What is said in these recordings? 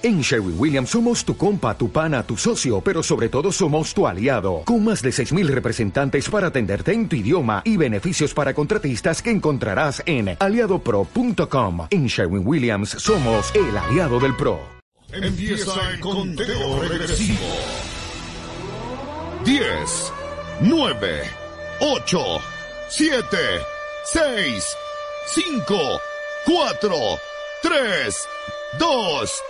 En Sherwin Williams somos tu compa, tu pana, tu socio, pero sobre todo somos tu aliado, con más de 6.000 representantes para atenderte en tu idioma y beneficios para contratistas que encontrarás en aliadopro.com. En Sherwin Williams somos el aliado del PRO. Empieza el conteo regresivo. 10, 9, 8, 7, 6, 5, 4, 3, 2,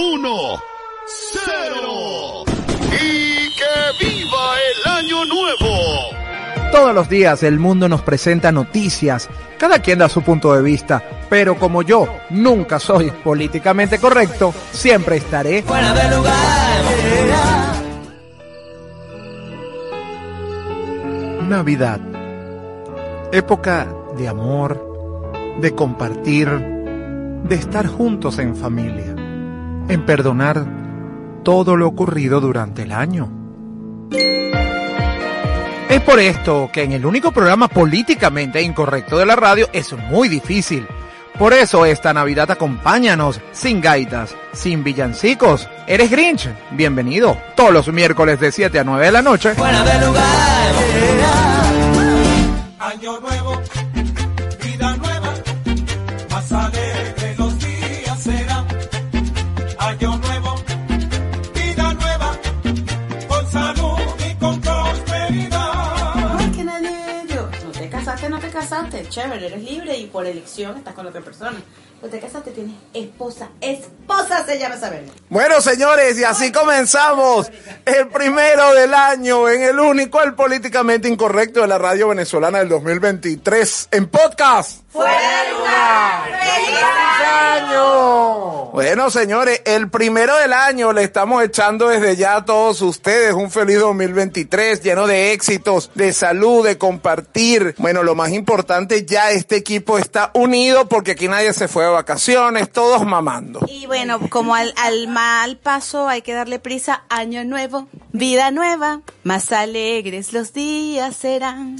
1, 0. Y que viva el año nuevo. Todos los días el mundo nos presenta noticias, cada quien da su punto de vista, pero como yo nunca soy políticamente correcto, siempre estaré fuera de lugar. Navidad. Época de amor, de compartir, de estar juntos en familia, en perdonar todo lo ocurrido durante el año. Es por esto que en el único programa políticamente incorrecto de la radio es muy difícil. Por eso esta Navidad acompáñanos sin gaitas, sin villancicos. ¿Eres Grinch? Bienvenido. Todos los miércoles de 7 a 9 de la noche. Fuera de lugar. Casaste. Chévere, eres libre y por elección estás con otra persona. No te casaste, tienes esposa. Esposa se llama Saber. Bueno, señores, y así comenzamos el primero del año en el único, el políticamente incorrecto de la radio venezolana del 2023 en podcast. ¡Fuera de lugar! ¡Feliz año! Bueno, señores, el primero del año le estamos echando desde ya a todos ustedes un feliz 2023 lleno de éxitos, de salud, de compartir. Bueno, lo más importante, ya este equipo está unido porque aquí nadie se fue vacaciones, todos mamando. Y bueno, como al, al mal paso hay que darle prisa, año nuevo, vida nueva, más alegres los días serán,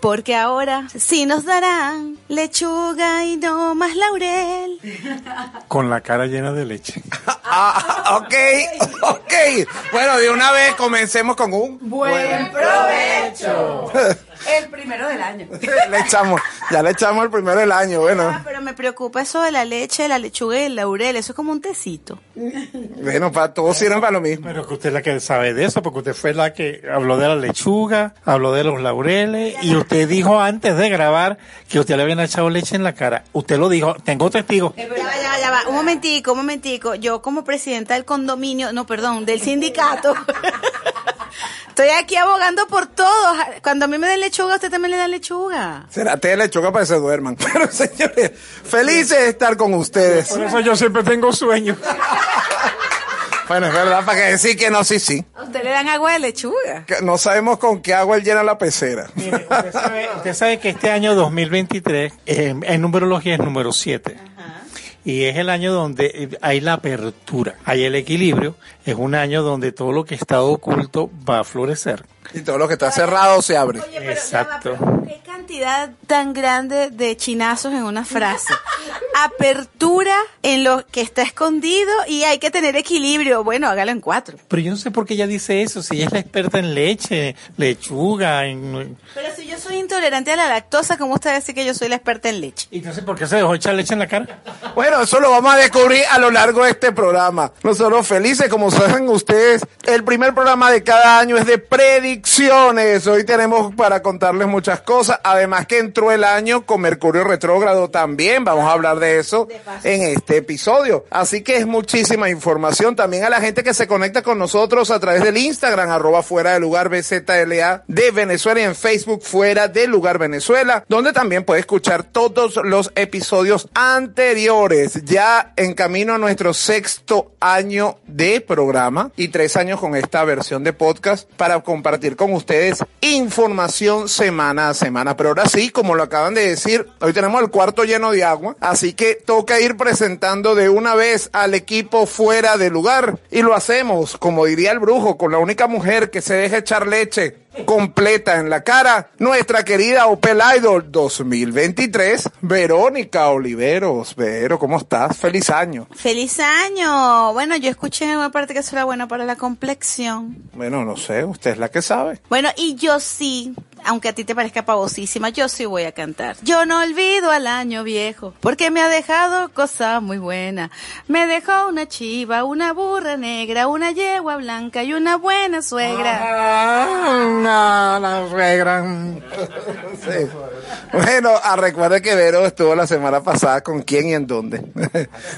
porque ahora sí nos darán lechuga y no más laurel. Con la cara llena de leche. Ah, ok, ok. Bueno, de una vez comencemos con un Buen provecho. El primero del año. le echamos, ya le echamos el primero del año, bueno. Ah, pero me preocupa eso de la leche, la lechuga y el laurel, eso es como un tecito. Bueno, para todos sirven para lo mismo. Pero que usted es la que sabe de eso, porque usted fue la que habló de la lechuga, habló de los laureles, y usted dijo antes de grabar que usted le habían echado leche en la cara. Usted lo dijo, tengo testigos. Ya va, ya va, ya va. Un momentico, un momentico. Yo como presidenta del condominio, no, perdón, del sindicato, estoy aquí abogando por todos. Cuando a mí me den lechuga, usted también le da lechuga. Será té lechuga para que se duerman. Pero señores, felices de estar con ustedes. Por eso yo siempre tengo sueño. Bueno, es verdad, para que decir que no, sí, sí. A usted le dan agua de lechuga. Que no sabemos con qué agua él llena la pecera. Mire, usted sabe, usted sabe que este año 2023 eh, en numerología es número 7. Y es el año donde eh, hay la apertura, hay el equilibrio, es un año donde todo lo que está oculto va a florecer. Y todo lo que está cerrado se abre. Oye, pero ya va, Exacto. pero qué cantidad tan grande de chinazos en una frase. Apertura en lo que está escondido y hay que tener equilibrio. Bueno, hágalo en cuatro. Pero yo no sé por qué ella dice eso, si ella es la experta en leche, lechuga, en... Pero si yo soy intolerante a la lactosa, ¿cómo usted dice que yo soy la experta en leche? ¿Y entonces por qué se dejó echar leche en la cara? Bueno, eso lo vamos a descubrir a lo largo de este programa. Nosotros felices, como saben ustedes, el primer programa de cada año es de predicciones. Hoy tenemos para contarles muchas cosas. Además que entró el año con Mercurio retrógrado también. Vamos a hablar de eso en este episodio. Así que es muchísima información. También a la gente que se conecta con nosotros a través del Instagram, arroba fuera de lugar BZLA de Venezuela y en Facebook fuera de lugar Venezuela, donde también puede escuchar todos los episodios anteriores. Ya en camino a nuestro sexto año de programa y tres años con esta versión de podcast para compartir con ustedes información semana a semana. Pero ahora sí, como lo acaban de decir, hoy tenemos el cuarto lleno de agua, así que toca ir presentando de una vez al equipo fuera de lugar y lo hacemos, como diría el brujo, con la única mujer que se deja echar leche completa en la cara, nuestra querida Opel Idol 2023, Verónica Oliveros. Vero, ¿cómo estás? Feliz año. Feliz año. Bueno, yo escuché en una parte que eso era bueno para la complexión. Bueno, no sé, usted es la que sabe. Bueno, y yo sí, aunque a ti te parezca pavosísima, yo sí voy a cantar. Yo no olvido al año viejo, porque me ha dejado cosas muy buenas. Me dejó una chiva, una burra negra, una yegua blanca y una buena suegra. Ah, no, la suegra. Sí. Bueno, ah, recuerde que Vero estuvo la semana pasada con quién y en dónde.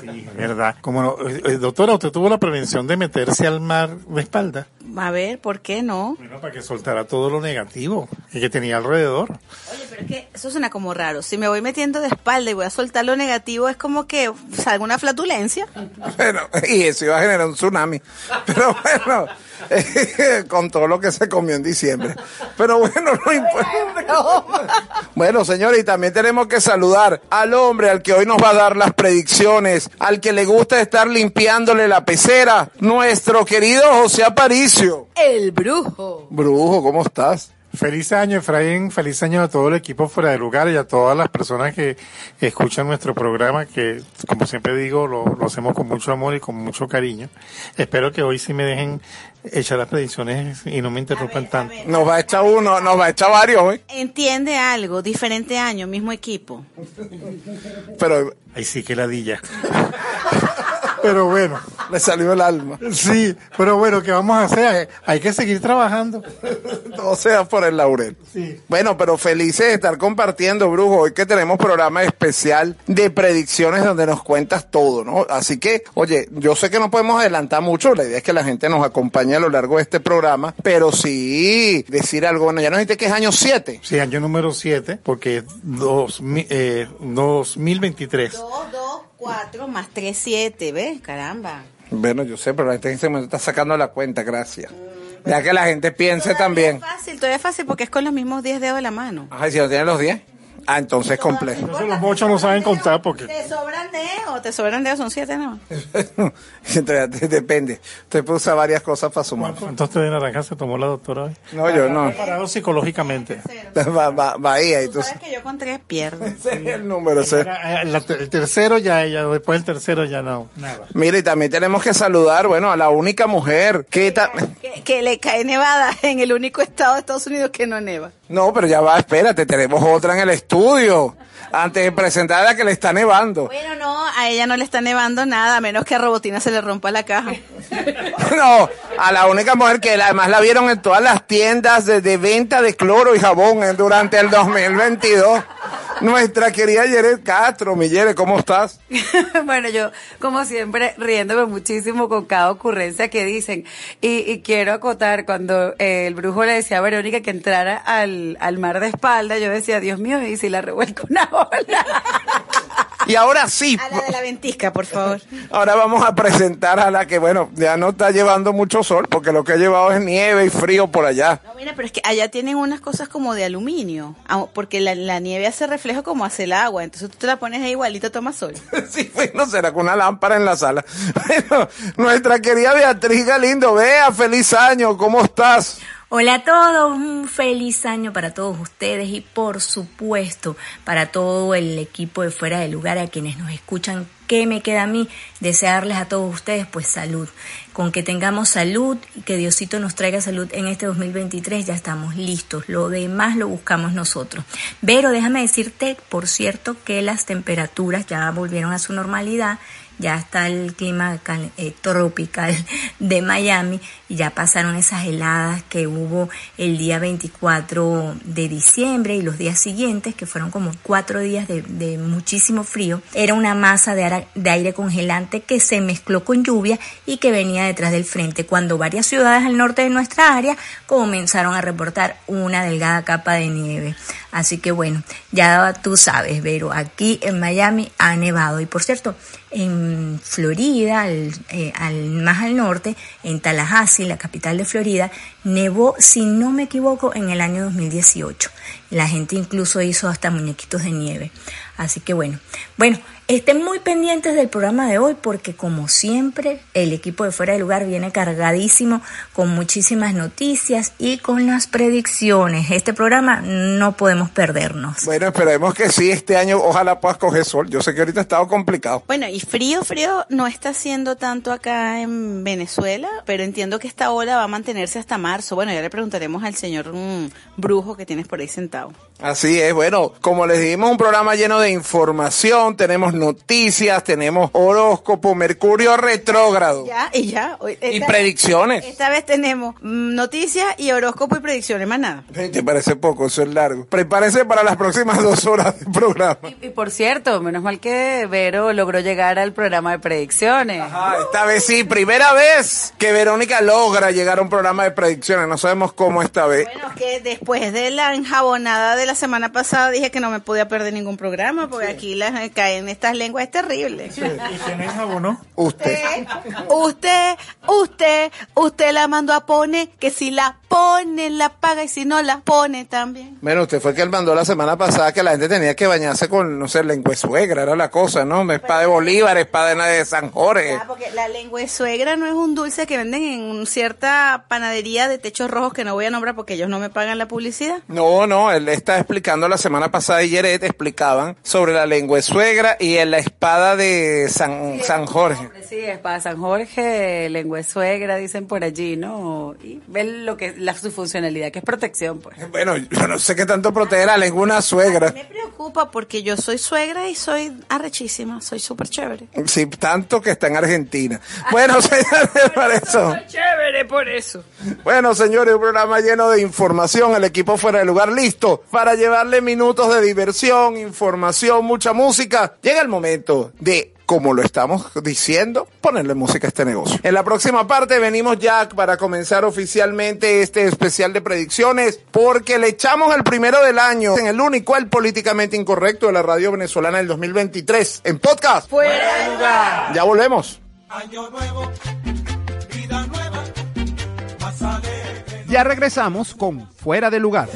Sí, verdad. Como no, eh, eh, doctora, usted tuvo la prevención de meterse al mar de espalda. A ver, ¿por qué no? Bueno, para que soltara todo lo negativo que que tenía alrededor. Oye, pero es que eso suena como raro. Si me voy metiendo de espalda y voy a soltar lo negativo, es como que salga una flatulencia. Bueno, y eso iba a generar un tsunami. Pero bueno, con todo lo que se comió en diciembre. Pero bueno, no importa. Bueno, señores, y también tenemos que saludar al hombre al que hoy nos va a dar las predicciones, al que le gusta estar limpiándole la pecera, nuestro querido José Aparicio. El brujo. Brujo, ¿cómo estás? Feliz año, Efraín. Feliz año a todo el equipo fuera de lugar y a todas las personas que escuchan nuestro programa, que como siempre digo, lo, lo hacemos con mucho amor y con mucho cariño. Espero que hoy sí me dejen echar las predicciones y no me interrumpan tanto. Nos va a echar uno, nos va a echar varios hoy. Entiende algo, diferente año, mismo equipo. Pero Ahí sí que ladilla. Pero bueno, le salió el alma. sí, pero bueno, ¿qué vamos a hacer? Hay que seguir trabajando. Todo sea por el laurel. Sí. Bueno, pero felices de estar compartiendo, Brujo. Hoy que tenemos programa especial de predicciones donde nos cuentas todo, ¿no? Así que, oye, yo sé que no podemos adelantar mucho. La idea es que la gente nos acompañe a lo largo de este programa, pero sí decir algo. Bueno, ya nos dijiste que es año 7. Sí, año número 7, porque es dos, eh, 2023. 2, 2, 4 más 3, 7, ¿ves? Caramba. Bueno, yo sé, pero la gente en este momento está sacando la cuenta, gracias. Ya que la gente piense también. Es fácil, todavía es fácil porque es con los mismos 10 dedos de la mano. Ajá, ¿y si no tienen los 10. Ah, entonces es complejo. Entonces los mochos no saben contar porque... Te sobran dedos, te sobran dedos, son 7 no. Entonces, depende. Usted puede usar varias cosas para sumar. ¿Cuántos té de naranja se tomó la doctora hoy? No, yo no. Preparado psicológicamente. Va, va, Bahía y Tú sabes que yo con 3 pierdo. Ese es el número. eh, el tercero ya ella, después del tercero ya no. Nada. Mire, y también tenemos que saludar, bueno, a la única mujer que, que le cae nevada en el único estado de Estados Unidos que no neva. No, pero ya va, espérate, tenemos otra en el estudio. Antes de presentar a la que le está nevando. Bueno, no, a ella no le está nevando nada, a menos que a Robotina se le rompa la caja. No, a la única mujer que además la vieron en todas las tiendas de, de venta de cloro y jabón eh, durante el 2022. Nuestra querida Yeret Castro, mi Yere, ¿cómo estás? bueno, yo, como siempre, riéndome muchísimo con cada ocurrencia que dicen. Y, y quiero acotar, cuando eh, el brujo le decía a Verónica que entrara al, al mar de espalda, yo decía, Dios mío, y si la revuelco una ola. Y ahora sí, A la de la ventisca, por favor. ahora vamos a presentar a la que, bueno, ya no está llevando mucho sol, porque lo que ha llevado es nieve y frío por allá. No, mira, pero es que allá tienen unas cosas como de aluminio, ah, porque la, la nieve hace reflejo como hace el agua, entonces tú te la pones ahí igualito, toma sol. Sí, bueno, será con una lámpara en la sala. Bueno, nuestra querida Beatriz Galindo, vea, feliz año, ¿cómo estás? Hola a todos, un feliz año para todos ustedes y por supuesto para todo el equipo de fuera de lugar a quienes nos escuchan. ¿Qué me queda a mí? Desearles a todos ustedes pues salud. Con que tengamos salud y que Diosito nos traiga salud en este 2023 ya estamos listos. Lo demás lo buscamos nosotros. Pero déjame decirte, por cierto, que las temperaturas ya volvieron a su normalidad ya está el clima eh, tropical de Miami y ya pasaron esas heladas que hubo el día 24 de diciembre y los días siguientes, que fueron como cuatro días de, muchísimo frío. Era una masa de, de aire congelante que se mezcló con lluvia y que venía detrás del frente, cuando varias ciudades al norte de nuestra área comenzaron a reportar una delgada capa de nieve. Así que bueno, ya tú sabes, Vero, aquí en Miami ha nevado. Y por cierto, en Florida, al, eh, al- más al norte, en Tallahassee, la capital de Florida, nevó, si no me equivoco, en el año 2018. La gente incluso hizo hasta muñequitos de nieve. Así que bueno, bueno, Estén muy pendientes del programa de hoy porque como siempre el equipo de fuera de lugar viene cargadísimo con muchísimas noticias y con las predicciones. Este programa no podemos perdernos. Bueno, esperemos que sí, este año ojalá puedas coger sol. Yo sé que ahorita ha estado complicado. Bueno, y frío, frío no está haciendo tanto acá en Venezuela, pero entiendo que esta ola va a mantenerse hasta marzo. Bueno, ya le preguntaremos al señor mm, brujo que tienes por ahí sentado. Así es, bueno, como les dijimos, un programa lleno de información, tenemos noticias, tenemos horóscopo, Mercurio retrógrado Ya, y ya. Y esta- predicciones. Esta vez tenemos mm, noticias y horóscopo y predicciones, más nada. ¿Te parece poco? Eso es largo. Prepárense para las próximas dos horas de programa. Y por cierto, menos mal que Vero logró llegar al programa de predicciones. Esta vez sí, primera vez que Verónica logra llegar a un programa de predicciones. No sabemos cómo esta vez. Bueno, que después de la enjabonada de la semana pasada dije que no me podía perder ningún programa porque aquí las caen estas lenguas es terrible. ¿Y quién es abonó? Usted. Usted, usted, usted la mandó a pone que si la pone la paga y si no la pone también. Bueno, usted fue el que mandó la semana pasada que la gente tenía que bañarse con, no sé, lengua suegra, era la cosa, ¿no? Espada de Bolívar, espada de San Jorge. Ah, porque la lengua suegra no es un dulce que venden en cierta panadería de techos rojos que no voy a nombrar porque ellos no me pagan la publicidad. No, no, él está explicando la semana pasada y Yeret explicaban sobre la lengua suegra y en la espada de San, San Jorge. Sí, es para San Jorge, lengua suegra, dicen por allí, ¿no? Y ven lo que la, su funcionalidad, que es protección, pues. Bueno, yo no sé qué tanto proteger a la lengua una suegra. Me preocupa porque yo soy suegra y soy arrechísima, soy súper chévere. Sí, tanto que está en Argentina. Bueno, señores, para eso. Chévere por eso. Bueno, señores, un programa lleno de información, el equipo fuera de lugar listo para llevarle minutos de diversión, información, mucha música. Llega el momento de, como lo estamos diciendo, ponerle música a este negocio. En la próxima parte venimos ya para comenzar oficialmente este especial de predicciones, porque le echamos el primero del año en el único, el políticamente incorrecto de la radio venezolana del 2023, en podcast. Fuera de lugar. Ya volvemos. Año nuevo, vida nueva, más. Ya regresamos con Fuera de Lugar.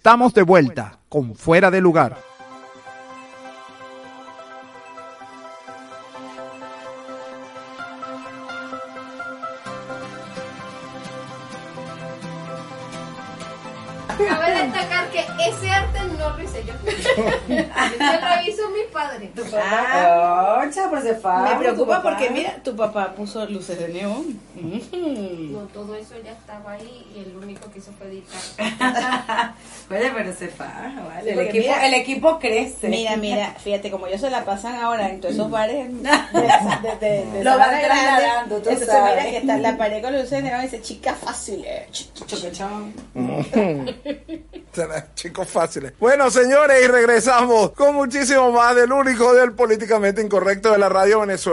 Estamos de vuelta con Fuera de Lugar. Cabe destacar que ese arte no lo hice yo. Ese lo hizo mi padre. Ah, ocha, pero se fa. Preocupa porque mira, tu papá puso luces de neón. Mm. No, todo eso ya estaba ahí y el único que hizo fue editar. Oye, pero se fa, vale. El equipo, mira- el equipo crece. Mira, mira, fíjate, como ellos se la pasan ahora en todos esos bares de, de, de, de Lo van trasladando, tú Entonces sabes. mira que está la pared con luces de neón y dice, chica fácil, eh, Chicos fáciles. Bueno, señores, y regresamos con muchísimo más del único del políticamente incorrecto de la radio venezolana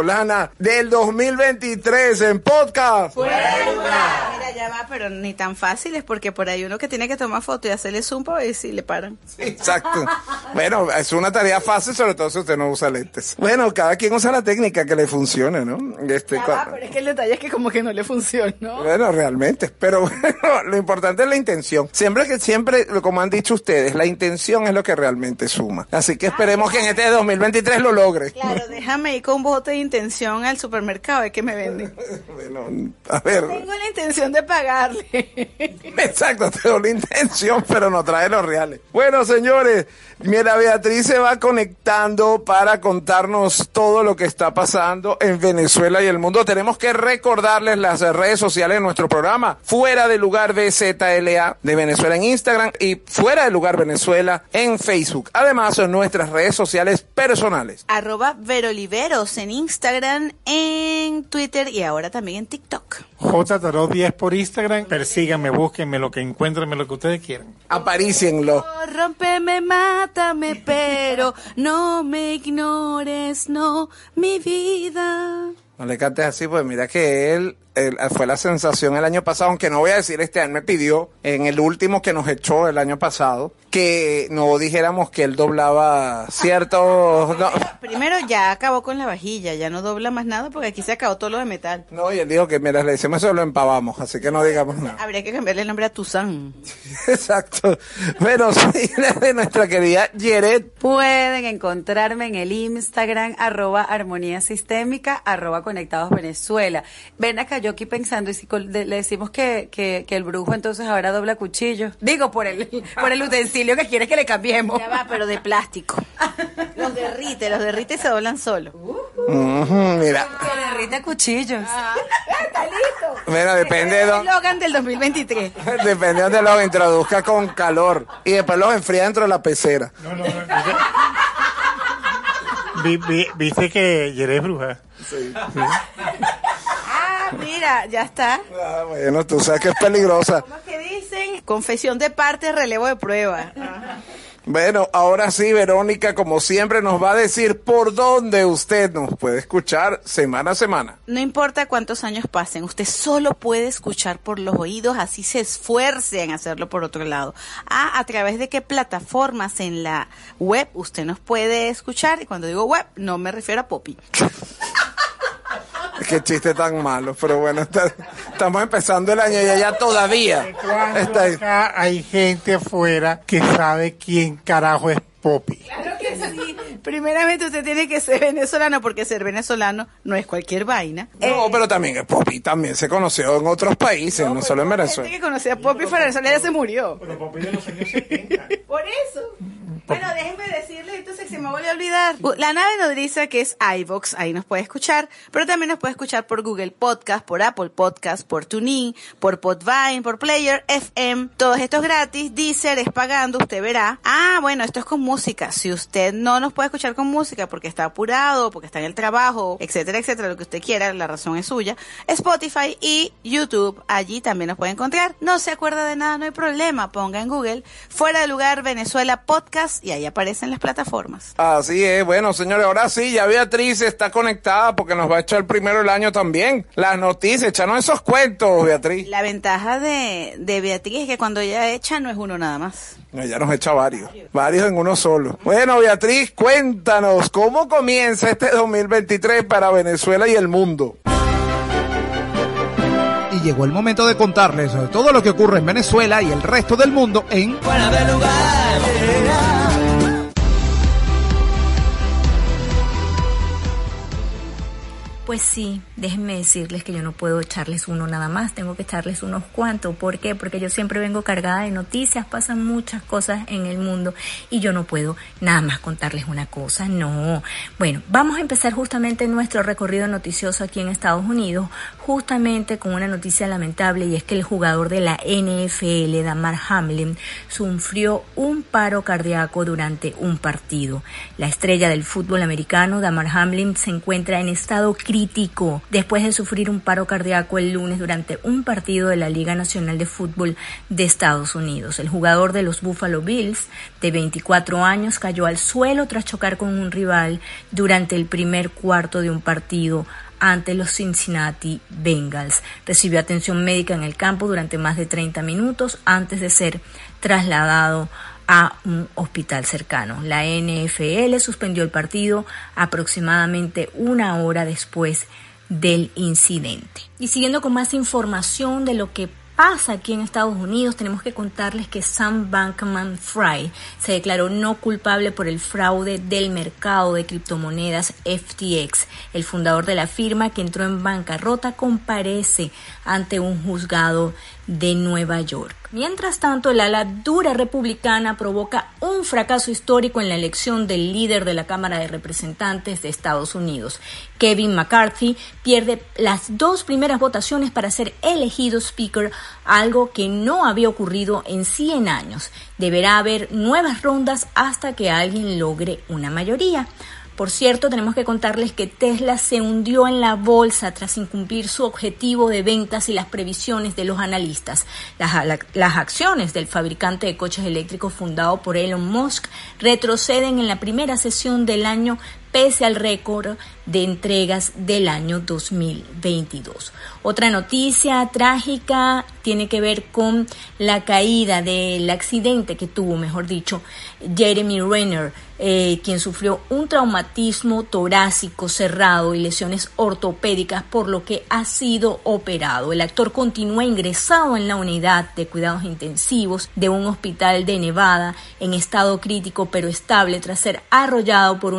del 2023 en podcast. Mira, ya va, pero ni tan fáciles porque por ahí uno que tiene que tomar foto y hacerle zoom para ver si le paran. Exacto. Bueno, es una tarea fácil, sobre todo si usted no usa lentes. Bueno, cada quien usa la técnica que le funcione, ¿no? Este, Ya cua- va, pero es que el detalle es que como que no le funcionó. Bueno, realmente, pero bueno, lo importante es la intención. Siempre que siempre, como han dicho ustedes, la intención es lo que realmente suma. Así que esperemos que en este 2023 lo logre. Claro, déjame ir con bote de intención al supermercado, es que me venden. Bueno, a ver, Tengo la intención de pagarle. exacto, tengo la intención, pero no trae los reales. Bueno, señores, mira, Beatriz se va conectando para contarnos todo lo que está pasando en Venezuela y el mundo. Tenemos que recordarles las redes sociales de nuestro programa, Fuera de Lugar BZLA de Venezuela en Instagram y Fuera de Lugar Venezuela en Facebook. Además, en nuestras redes sociales personales. Arroba Veroliveros en Instagram, en Twitter y ahora también en TikTok. J Tarot 10 por Instagram. Persíganme, búsquenme lo que encuentren, lo que ustedes quieran. Aparícienlo. Oh, Rómpeme, mátame, pero no me ignores, no, mi vida. No le cantes así, pues mira que él, él- fue la sensación el año pasado, aunque no voy a decir este año, me pidió en el último que nos echó el año pasado, que no dijéramos que él doblaba ciertos... No, Primero ya acabó con la vajilla, ya no dobla más nada porque aquí se acabó todo lo de metal. no, y él dijo que mira, le decimos eso, lo empavamos, así que no digamos nada. Habría que cambiarle el nombre a Tuzán. Exacto. Bueno, sí, de nuestra querida Yeret. Pueden encontrarme en el Instagram, arroba armonía sistémica, arroba conectados Venezuela. Ven acá, yo aquí pensando, y si le decimos que, que, que el brujo entonces ahora dobla cuchillo. Digo, por el, por el utensilio que quiere que le cambiemos. Ya va, pero de plástico. Los derrite, los derrite y se doblan solos. Ujú, mira, Que derrite cuchillos. Está listo. mira, depende de El dónde... Logan del 2023. Depende de donde los introduzca con calor y después los enfría dentro de la pecera. No, no, no. Vi- vi- Viste que Yere es bruja. Ah, mira, ya está. Ah, bueno, tú sabes que es peligrosa. ¿Cómo es que dicen? Confesión de parte, relevo de prueba. Bueno, ahora sí, Verónica, como siempre, nos va a decir por dónde usted nos puede escuchar semana a semana. No importa cuántos años pasen, usted solo puede escuchar por los oídos, así se esfuerce en hacerlo por otro lado. Ah, a través de qué plataformas en la web usted nos puede escuchar. Y cuando digo web, no me refiero a Poppy. Qué chiste tan malo, pero bueno, está- estamos empezando el año y ella todavía está ahí. Acá hay gente afuera que sabe quién carajo es Poppy. Claro que sí. Primeramente usted tiene que ser venezolano porque ser venezolano no es cualquier vaina. No, pero también es Poppy, también se conoció en otros países, no, solo en Gente Venezuela. que conocía a Poppy para Venezuela ya se murió. Pero Poppy de los años 70. Por eso. Bueno, déjenme decirles, entonces se me volvió a olvidar. La nave nodriza que es iVox, ahí nos puede escuchar, pero también nos puede escuchar por Google Podcast, por Apple Podcast, por TuneIn, por Podvine, por Player FM. Todos estos gratis. Deezer es pagando, usted verá. Ah, bueno, esto es con música. Si usted no nos puede escuchar con música porque está apurado, porque está en el trabajo, etcétera, etcétera, lo que usted quiera, la razón es suya. Spotify y YouTube, allí también nos puede encontrar. No se acuerda de nada, no hay problema. Ponga en Google Fuera de Lugar Venezuela Podcast y ahí aparecen las plataformas. Así es, bueno señores, ahora sí, ya Beatriz está conectada porque nos va a echar primero el año también. Las noticias, echanos esos cuentos, Beatriz. La ventaja de, de Beatriz es que cuando ella echa no es uno nada más. Ella nos echa varios, varios en uno solo. Bueno, Beatriz, cuéntanos, ¿cómo comienza este 2023 para Venezuela y el mundo? y llegó el momento de contarles sobre todo lo que ocurre en Venezuela y el resto del mundo en Fuera de lugar. Pues sí, déjenme decirles que yo no puedo echarles uno nada más, tengo que echarles unos cuantos. ¿Por qué? Porque yo siempre vengo cargada de noticias, pasan muchas cosas en el mundo y yo no puedo nada más contarles una cosa, no. Bueno, vamos a empezar justamente nuestro recorrido noticioso aquí en Estados Unidos, justamente con una noticia lamentable y es que el jugador de la NFL, Damar Hamlin, sufrió un paro cardíaco durante un partido. La estrella del fútbol americano, Damar Hamlin, se encuentra en estado crítico después de sufrir un paro cardíaco el lunes durante un partido de la Liga Nacional de Fútbol de Estados Unidos. El jugador de los Buffalo Bills, de 24 años, cayó al suelo tras chocar con un rival durante el primer cuarto de un partido ante los Cincinnati Bengals. Recibió atención médica en el campo durante más de 30 minutos antes de ser trasladado a un hospital cercano. La NFL suspendió el partido aproximadamente una hora después del incidente. Y siguiendo con más información de lo que pasa aquí en Estados Unidos, tenemos que contarles que Sam Bankman Fry se declaró no culpable por el fraude del mercado de criptomonedas FTX. El fundador de la firma que entró en bancarrota comparece ante un juzgado de Nueva York. Mientras tanto, el ala dura republicana provoca un fracaso histórico en la elección del líder de la Cámara de Representantes de Estados Unidos. Kevin McCarthy pierde las dos primeras votaciones para ser elegido Speaker, algo que no había ocurrido en 100 años. Deberá haber nuevas rondas hasta que alguien logre una mayoría. Por cierto, tenemos que contarles que Tesla se hundió en la bolsa tras incumplir su objetivo de ventas y las previsiones de los analistas. Las, la- las acciones del fabricante de coches eléctricos fundado por Elon Musk retroceden en la primera sesión del año pese al récord de entregas del año 2022. Otra noticia trágica tiene que ver con la caída del accidente que tuvo, mejor dicho, Jeremy Renner, eh, quien sufrió un traumatismo torácico cerrado y lesiones ortopédicas, por lo que ha sido operado. El actor continúa ingresado en la unidad de cuidados intensivos de un hospital de Nevada en estado crítico pero estable tras ser arrollado por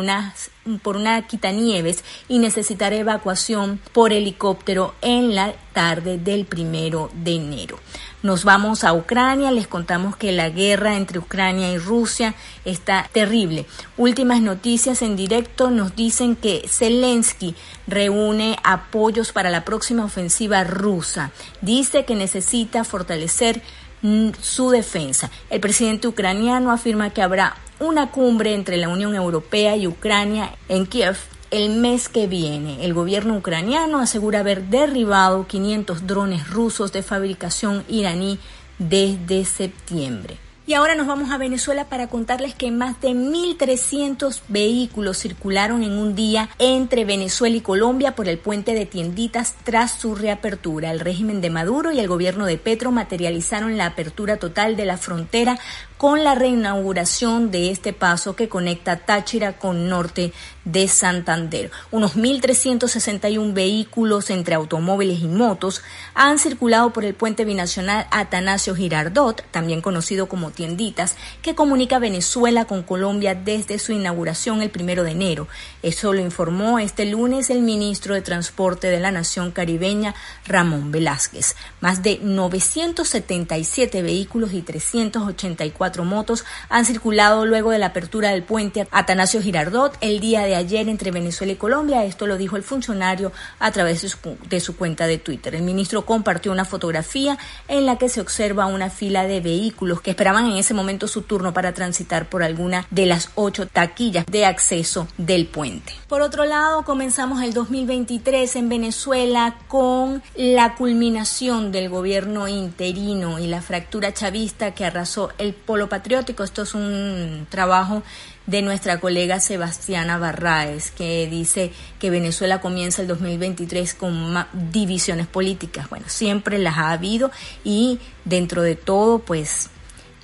por una quitanieves y necesitar evacuación por helicóptero en la tarde del primero de enero. Nos vamos a Ucrania, les contamos que la guerra entre Ucrania y Rusia está terrible. Últimas noticias en directo nos dicen que Zelensky reúne apoyos para la próxima ofensiva rusa. Dice que necesita fortalecer mm, su defensa. El presidente ucraniano afirma que habrá una cumbre entre la Unión Europea y Ucrania en Kiev el mes que viene. El gobierno ucraniano asegura haber derribado 500 drones rusos de fabricación iraní desde septiembre. Y ahora nos vamos a Venezuela para contarles que más de 1.300 vehículos circularon en un día entre Venezuela y Colombia por el puente de tienditas tras su reapertura. El régimen de Maduro y el gobierno de Petro materializaron la apertura total de la frontera con la reinauguración de este paso que conecta Táchira con norte de Santander. Unos 1.361 vehículos entre automóviles y motos han circulado por el puente binacional Atanasio Girardot, también conocido como Tienditas, que comunica Venezuela con Colombia desde su inauguración el primero de enero. Eso lo informó este lunes el ministro de Transporte de la Nación Caribeña, Ramón Velázquez. Más de 977 vehículos y 384 motos han circulado luego de la apertura del puente Atanasio Girardot el día de ayer entre Venezuela y Colombia. Esto lo dijo el funcionario a través de su, de su cuenta de Twitter. El ministro compartió una fotografía en la que se observa una fila de vehículos que esperaban en ese momento su turno para transitar por alguna de las ocho taquillas de acceso del puente. Por otro lado, comenzamos el 2023 en Venezuela con la culminación del gobierno interino y la fractura chavista que arrasó el polo patriótico. Esto es un trabajo de nuestra colega Sebastiana Barraez, que dice que Venezuela comienza el 2023 con divisiones políticas. Bueno, siempre las ha habido y dentro de todo, pues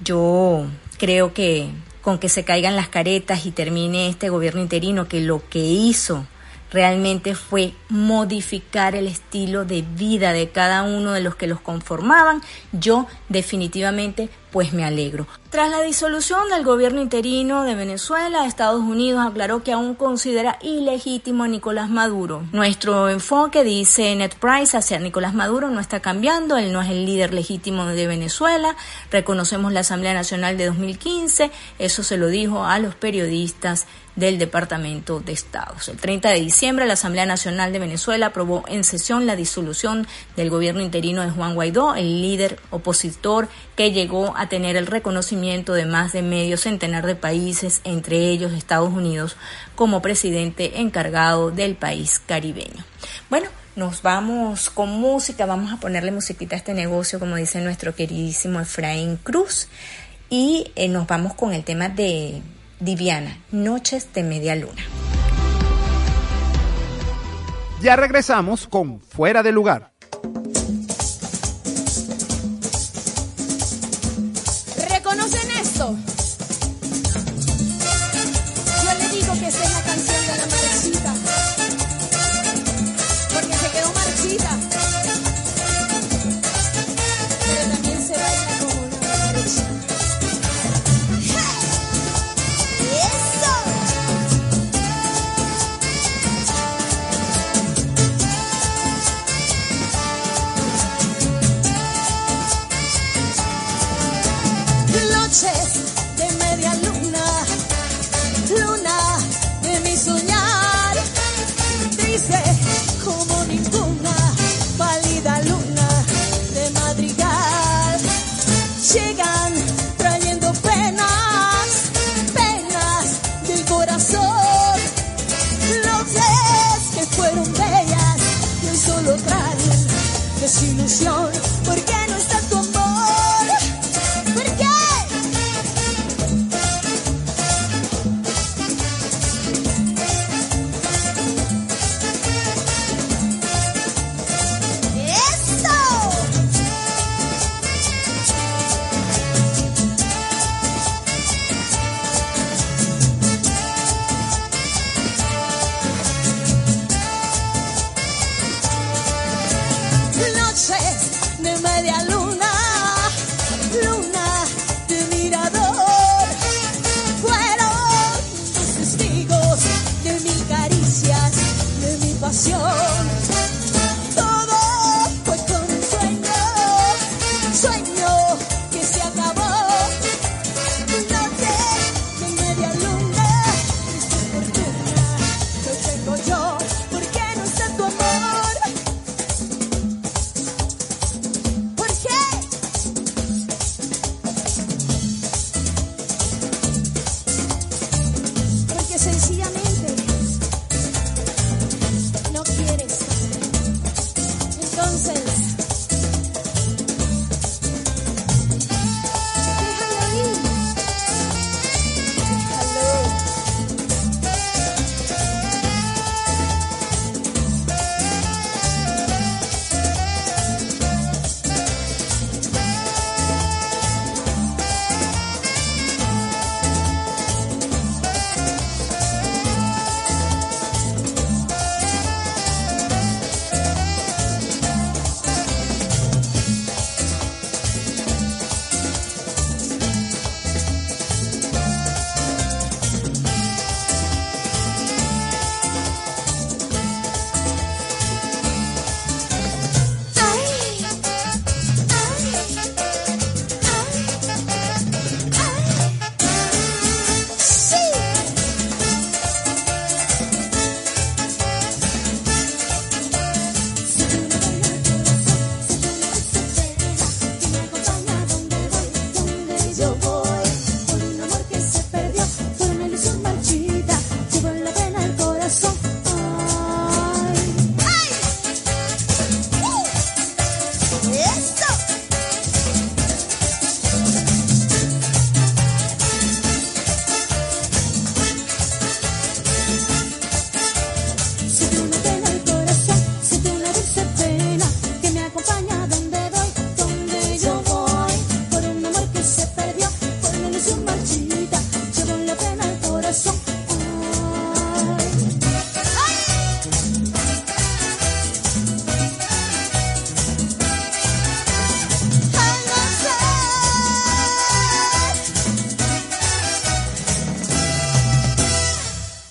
yo creo que con que se caigan las caretas y termine este gobierno interino, que lo que hizo realmente fue modificar el estilo de vida de cada uno de los que los conformaban. Yo definitivamente pues me alegro. Tras la disolución del gobierno interino de Venezuela, Estados Unidos aclaró que aún considera ilegítimo a Nicolás Maduro. Nuestro enfoque, dice Ned Price, hacia Nicolás Maduro no está cambiando, él no es el líder legítimo de Venezuela, reconocemos la Asamblea Nacional de 2015, eso se lo dijo a los periodistas del Departamento de Estados. El 30 de diciembre, la Asamblea Nacional de Venezuela aprobó en sesión la disolución del gobierno interino de Juan Guaidó, el líder opositor que llegó a tener el reconocimiento de más de medio centenar de países, entre ellos Estados Unidos, como presidente encargado del país caribeño. Bueno, nos vamos con música, vamos a ponerle musiquita a este negocio, como dice nuestro queridísimo Efraín Cruz, y eh, nos vamos con el tema de Diviana, Noches de Media Luna. Ya regresamos con Fuera de Lugar.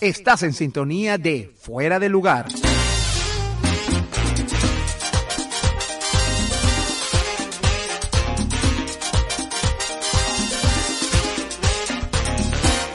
Estás en sintonía de Fuera de Lugar.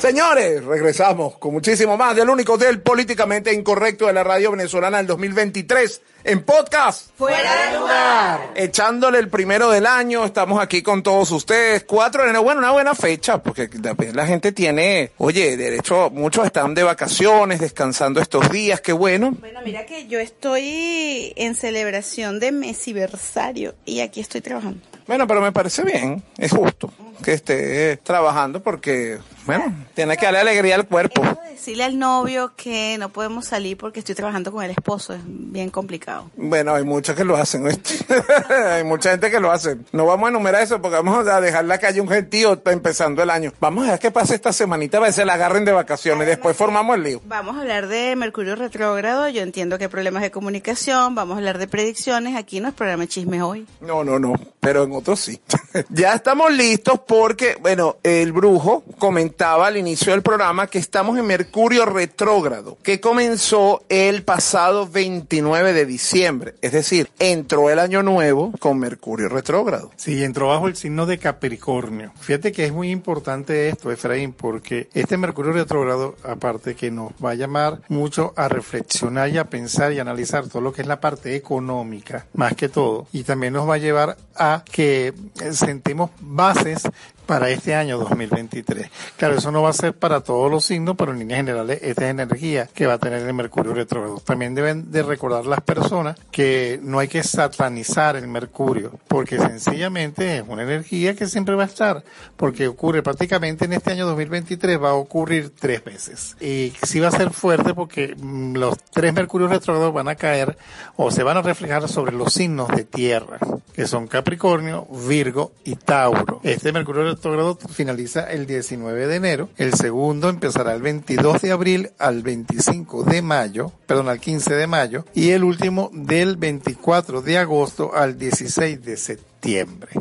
Señores, regresamos con muchísimo más del único del políticamente incorrecto de la radio venezolana del 2023 en podcast. Fuera de lugar. Echándole el primero del año, estamos aquí con todos ustedes. 4 de enero, bueno, una buena fecha, porque también la gente tiene, oye, derecho, muchos están de vacaciones, descansando estos días, qué bueno. Bueno, mira que yo estoy en celebración de mesiversario y aquí estoy trabajando. Bueno, pero me parece bien, es justo que esté trabajando porque, bueno, tiene que darle alegría al cuerpo. Eso de decirle al novio que no podemos salir porque estoy trabajando con el esposo es bien complicado. Bueno, hay muchos que lo hacen, hay mucha gente que lo hace. No vamos a enumerar eso porque vamos a dejar la calle un gentío empezando el año. Vamos a ver qué pasa esta semanita, a ver si la agarren de vacaciones. Después formamos el lío. Vamos a hablar de Mercurio retrógrado, yo entiendo que hay problemas de comunicación, vamos a hablar de predicciones, aquí no es programa de chismes hoy. No, no, no, pero en otros sí. ya estamos listos porque, bueno, el brujo comentaba al inicio del programa que estamos en Mercurio retrógrado, que comenzó el pasado 29 de diciembre. Es decir, entró el año nuevo con Mercurio retrógrado. Sí, entró bajo el signo de Capricornio. Fíjate que es muy importante esto, Efraín, porque este Mercurio retrógrado, aparte que nos va a llamar mucho a reflexionar y a pensar y analizar todo lo que es la parte económica, más que todo, y también nos va a llevar a que eh, sentemos bases para este año 2023. Claro, eso no va a ser para todos los signos, pero en líneas generales esta es energía que va a tener el Mercurio retrógrado. También deben de recordar las personas que no hay que satanizar el Mercurio, porque sencillamente es una energía que siempre va a estar, porque ocurre prácticamente en este año 2023 va a ocurrir tres veces. Y sí va a ser fuerte porque mm, los tres Mercurios retrógrados van a caer o se van a reflejar sobre los signos de tierra, que son Capricornio, Virgo y Tauro. Este Mercurio retrógrado finaliza el 19 de enero, el segundo empezará el 22 de abril al 25 de mayo, perdón, al 15 de mayo, y el último del 24 de agosto al 16 de septiembre.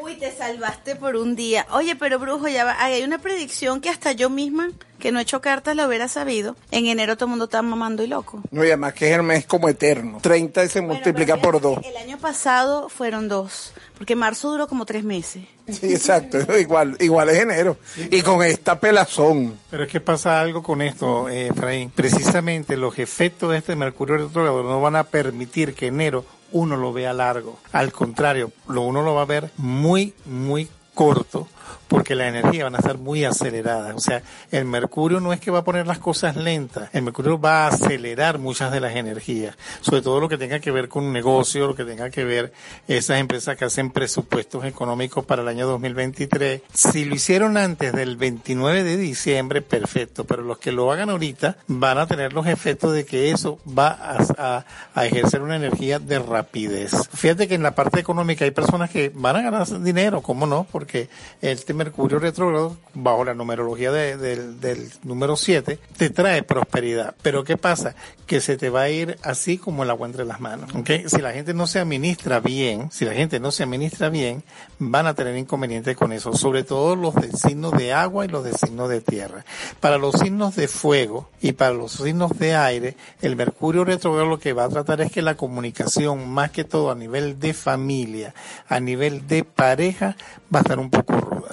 Uy, te salvaste por un día. Oye, pero brujo, ya va. Ay, hay una predicción que hasta yo misma, que no he hecho cartas, lo hubiera sabido. En enero todo el mundo está mamando y loco. No, y además que es el mes como eterno. 30 y se multiplica Bueno, por pero dos. El año pasado fueron dos, porque marzo duró como tres meses. Sí, exacto. Igual, igual es enero. Y con esta pelazón. Pero es que pasa algo con esto, eh, Efraín. Precisamente los efectos de este Mercurio retrógrado no van a permitir que enero uno lo vea largo. Al contrario, lo uno lo va a ver muy, muy corto porque la energía van a estar muy aceleradas. O sea, el Mercurio no es que va a poner las cosas lentas, el Mercurio va a acelerar muchas de las energías, sobre todo lo que tenga que ver con negocio, lo que tenga que ver esas empresas que hacen presupuestos económicos para el año 2023. Si lo hicieron antes del 29 de diciembre, perfecto, pero los que lo hagan ahorita van a tener los efectos de que eso va a, a- ejercer una energía de rapidez. Fíjate que en la parte económica hay personas que van a ganar dinero, ¿cómo no? Porque este Mercurio retrógrado, bajo la numerología de- del, número 7, te trae prosperidad. Pero ¿qué pasa? Que se te va a ir así como el agua entre las manos. ¿ok? Si la gente no se administra bien, si la gente no se administra bien, van a tener inconvenientes con eso, sobre todo los de signos de agua y los de signos de tierra. Para los signos de fuego y para los signos de aire, el Mercurio retrógrado lo que va a tratar es que la comunicación, más que todo a nivel de familia, a nivel de pareja, va a estar un poco ruda.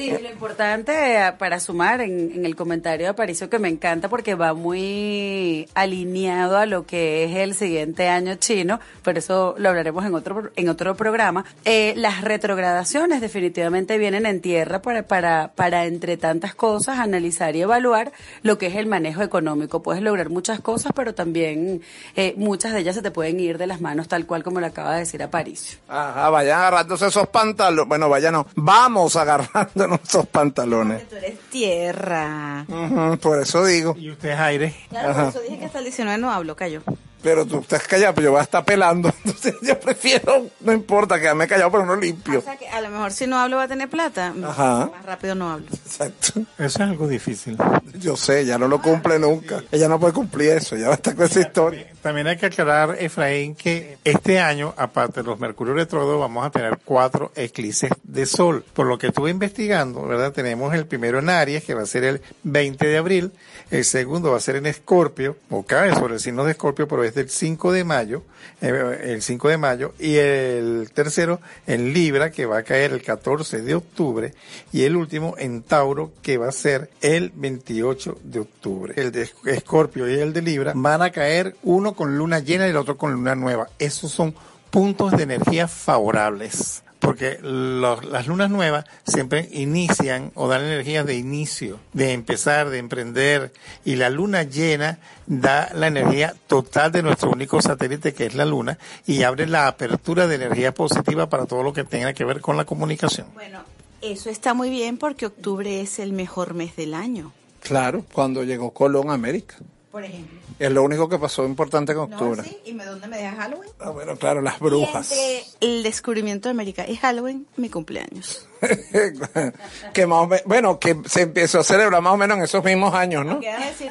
Sí, lo importante eh, para sumar en, en el comentario de Aparicio que me encanta porque va muy alineado a lo que es el siguiente año chino, por eso lo hablaremos en otro en otro programa. Eh, las retrogradaciones definitivamente vienen en tierra para, para, para entre tantas cosas analizar y evaluar lo que es el manejo económico. Puedes lograr muchas cosas, pero también eh, muchas de ellas se te pueden ir de las manos tal cual como lo acaba de decir Aparicio. Ajá, vayan agarrándose esos pantalones. Bueno, vayan, no. Vamos agarrándonos esos pantalones. Tú eres tierra. Ujú, por eso digo. ¿Y usted es aire? Claro, por eso dije que hasta el 19 no hablo, cayó. Pero tú estás callado, pero yo voy a estar pelando. Entonces yo prefiero, no importa, quedarme callado, pero no limpio. O sea que a lo mejor si no hablo va a tener plata. Ajá. Más rápido no hablo. Exacto. Eso es algo difícil. Yo sé, ya no lo cumple nunca. Ella no puede cumplir eso, ya va a estar con esa historia. También hay que aclarar, Efraín, que este año, aparte de los Mercurio retrógrados, vamos a tener cuatro eclipses de sol. Por lo que estuve investigando, ¿verdad? Tenemos el primero en Aries, que va a ser el 20 de abril. El segundo va a ser en Escorpio, o cae sobre el signo de Escorpio, pero es del 5 de mayo, eh, el 5 de mayo. Y el tercero en Libra, que va a caer el 14 de octubre. Y el último en Tauro, que va a ser el 28 de octubre. El de Escorpio y el de Libra van a caer uno con luna llena y el otro con luna nueva. Esos son puntos de energía favorables. Porque los- las lunas nuevas siempre inician o dan energías de inicio, de empezar, de emprender. Y la luna llena da la energía total de nuestro único satélite que es la luna y abre la apertura de energía positiva para todo lo que tenga que ver con la comunicación. Bueno, eso está muy bien porque octubre es el mejor mes del año. Claro, cuando llegó Colón a América. Por ejemplo. Es lo único que pasó importante con octubre. No, sí. ¿Y dónde me deja Halloween? Ah, bueno, claro, las brujas. Y entre el descubrimiento de América y Halloween, mi cumpleaños. que más o bueno, que se empezó a celebrar más o menos en esos mismos años, ¿no?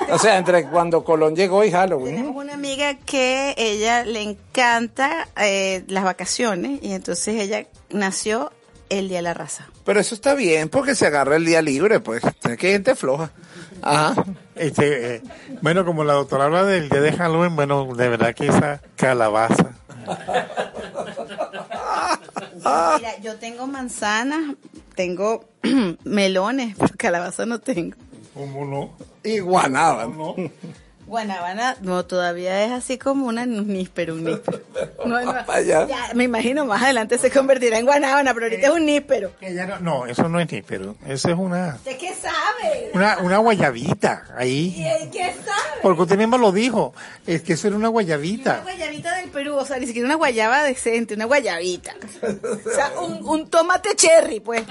O sea, entre cuando Colón llegó y Halloween. Tenemos una amiga que ella le encanta eh, las vacaciones y entonces ella nació el Día de la Raza. Pero eso está bien porque se agarra el día libre, pues. Hay gente floja. Ajá. Este, eh, bueno, como la doctora habla del día de Halloween, bueno, de verdad que esa calabaza. Mira, yo tengo manzanas, tengo melones, pero calabaza no tengo. ¿Cómo no? Y guanábana. No, todavía es así como una níspero, un níspero. No, no, allá. ya, me imagino más adelante se convertirá en guanábana, pero ahorita es un níspero. No, no, eso no es ni, pero eso es una, ¿Usted qué sabe? una, una guayabita ahí. ¿Y ¿Qué sabe? Porque usted mismo lo dijo, es que eso era una Una guayabita. guayabita del Perú, o sea, ni siquiera una guayaba decente, una guayabita. O sea, un, un tomate cherry, pues.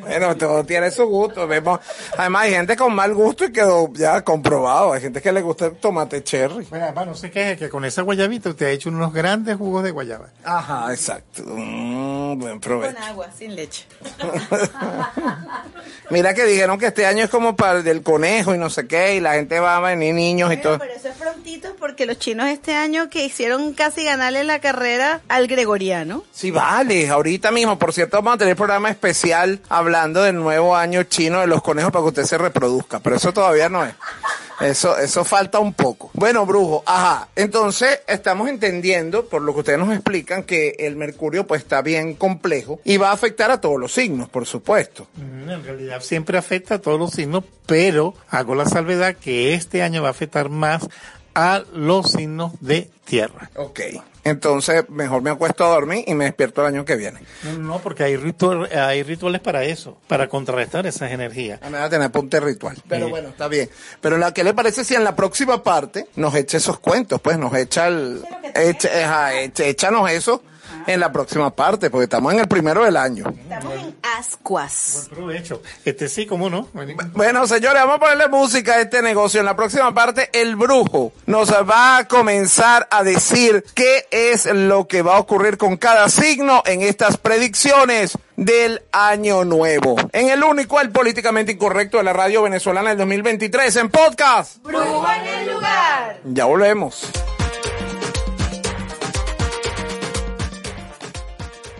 Bueno, todo tiene su gusto. Vemos. Además, hay gente con mal gusto y quedó ya comprobado. Hay gente que le gusta el tomate cherry. Bueno, además, no sé qué es, que con esa guayabita usted ha hecho unos grandes jugos de guayaba. Ajá, exacto. Mm, buen provecho. Con agua, sin leche. Mira que dijeron que este año es como para el del conejo y no sé qué, y la gente va a venir niños y todo. pero eso es prontito porque los chinos este año que hicieron casi ganarle la carrera al gregoriano. Sí, vale, ahorita mismo, por cierto, vamos a tener programa especial hablando del nuevo año chino de los conejos para que usted se reproduzca, pero eso todavía no es. Eso, eso falta un poco. Bueno, brujo, ajá. Entonces, estamos entendiendo, por lo que ustedes nos explican, que el mercurio pues está bien complejo y va a afectar a todos los signos, por supuesto. Mm, En realidad siempre afecta a todos los signos, pero hago la salvedad que este año va a afectar más a los signos de tierra. Ok. Entonces, mejor me acuesto a dormir y me despierto el año que viene. No, no, porque hay, ritual- hay rituales para eso, para contrarrestar esas energías. Me va a tener punto ritual. Pero Sí. bueno, está bien. Pero la, ¿qué le parece si en la próxima parte nos echa esos cuentos? Pues nos echa el... echa- ajá, echa- échanos eso en la próxima parte, porque estamos en el primero del año. Estamos en ascuas. Provecho. Este sí, ¿cómo no? Bueno, señores, vamos a ponerle música a este negocio. En la próxima parte, el brujo nos va a comenzar a decir qué es lo que va a ocurrir con cada signo en estas predicciones del año nuevo. En el único, el políticamente incorrecto de la radio venezolana del 2023 en podcast. Brujo en el lugar. Ya volvemos.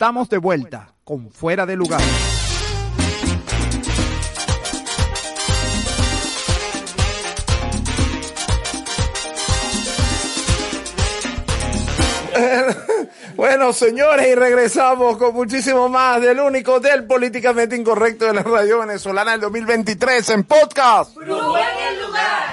Estamos de vuelta con Fuera de Lugar. Bueno, señores, y regresamos con muchísimo más del único del políticamente incorrecto de la radio venezolana del 2023 en podcast.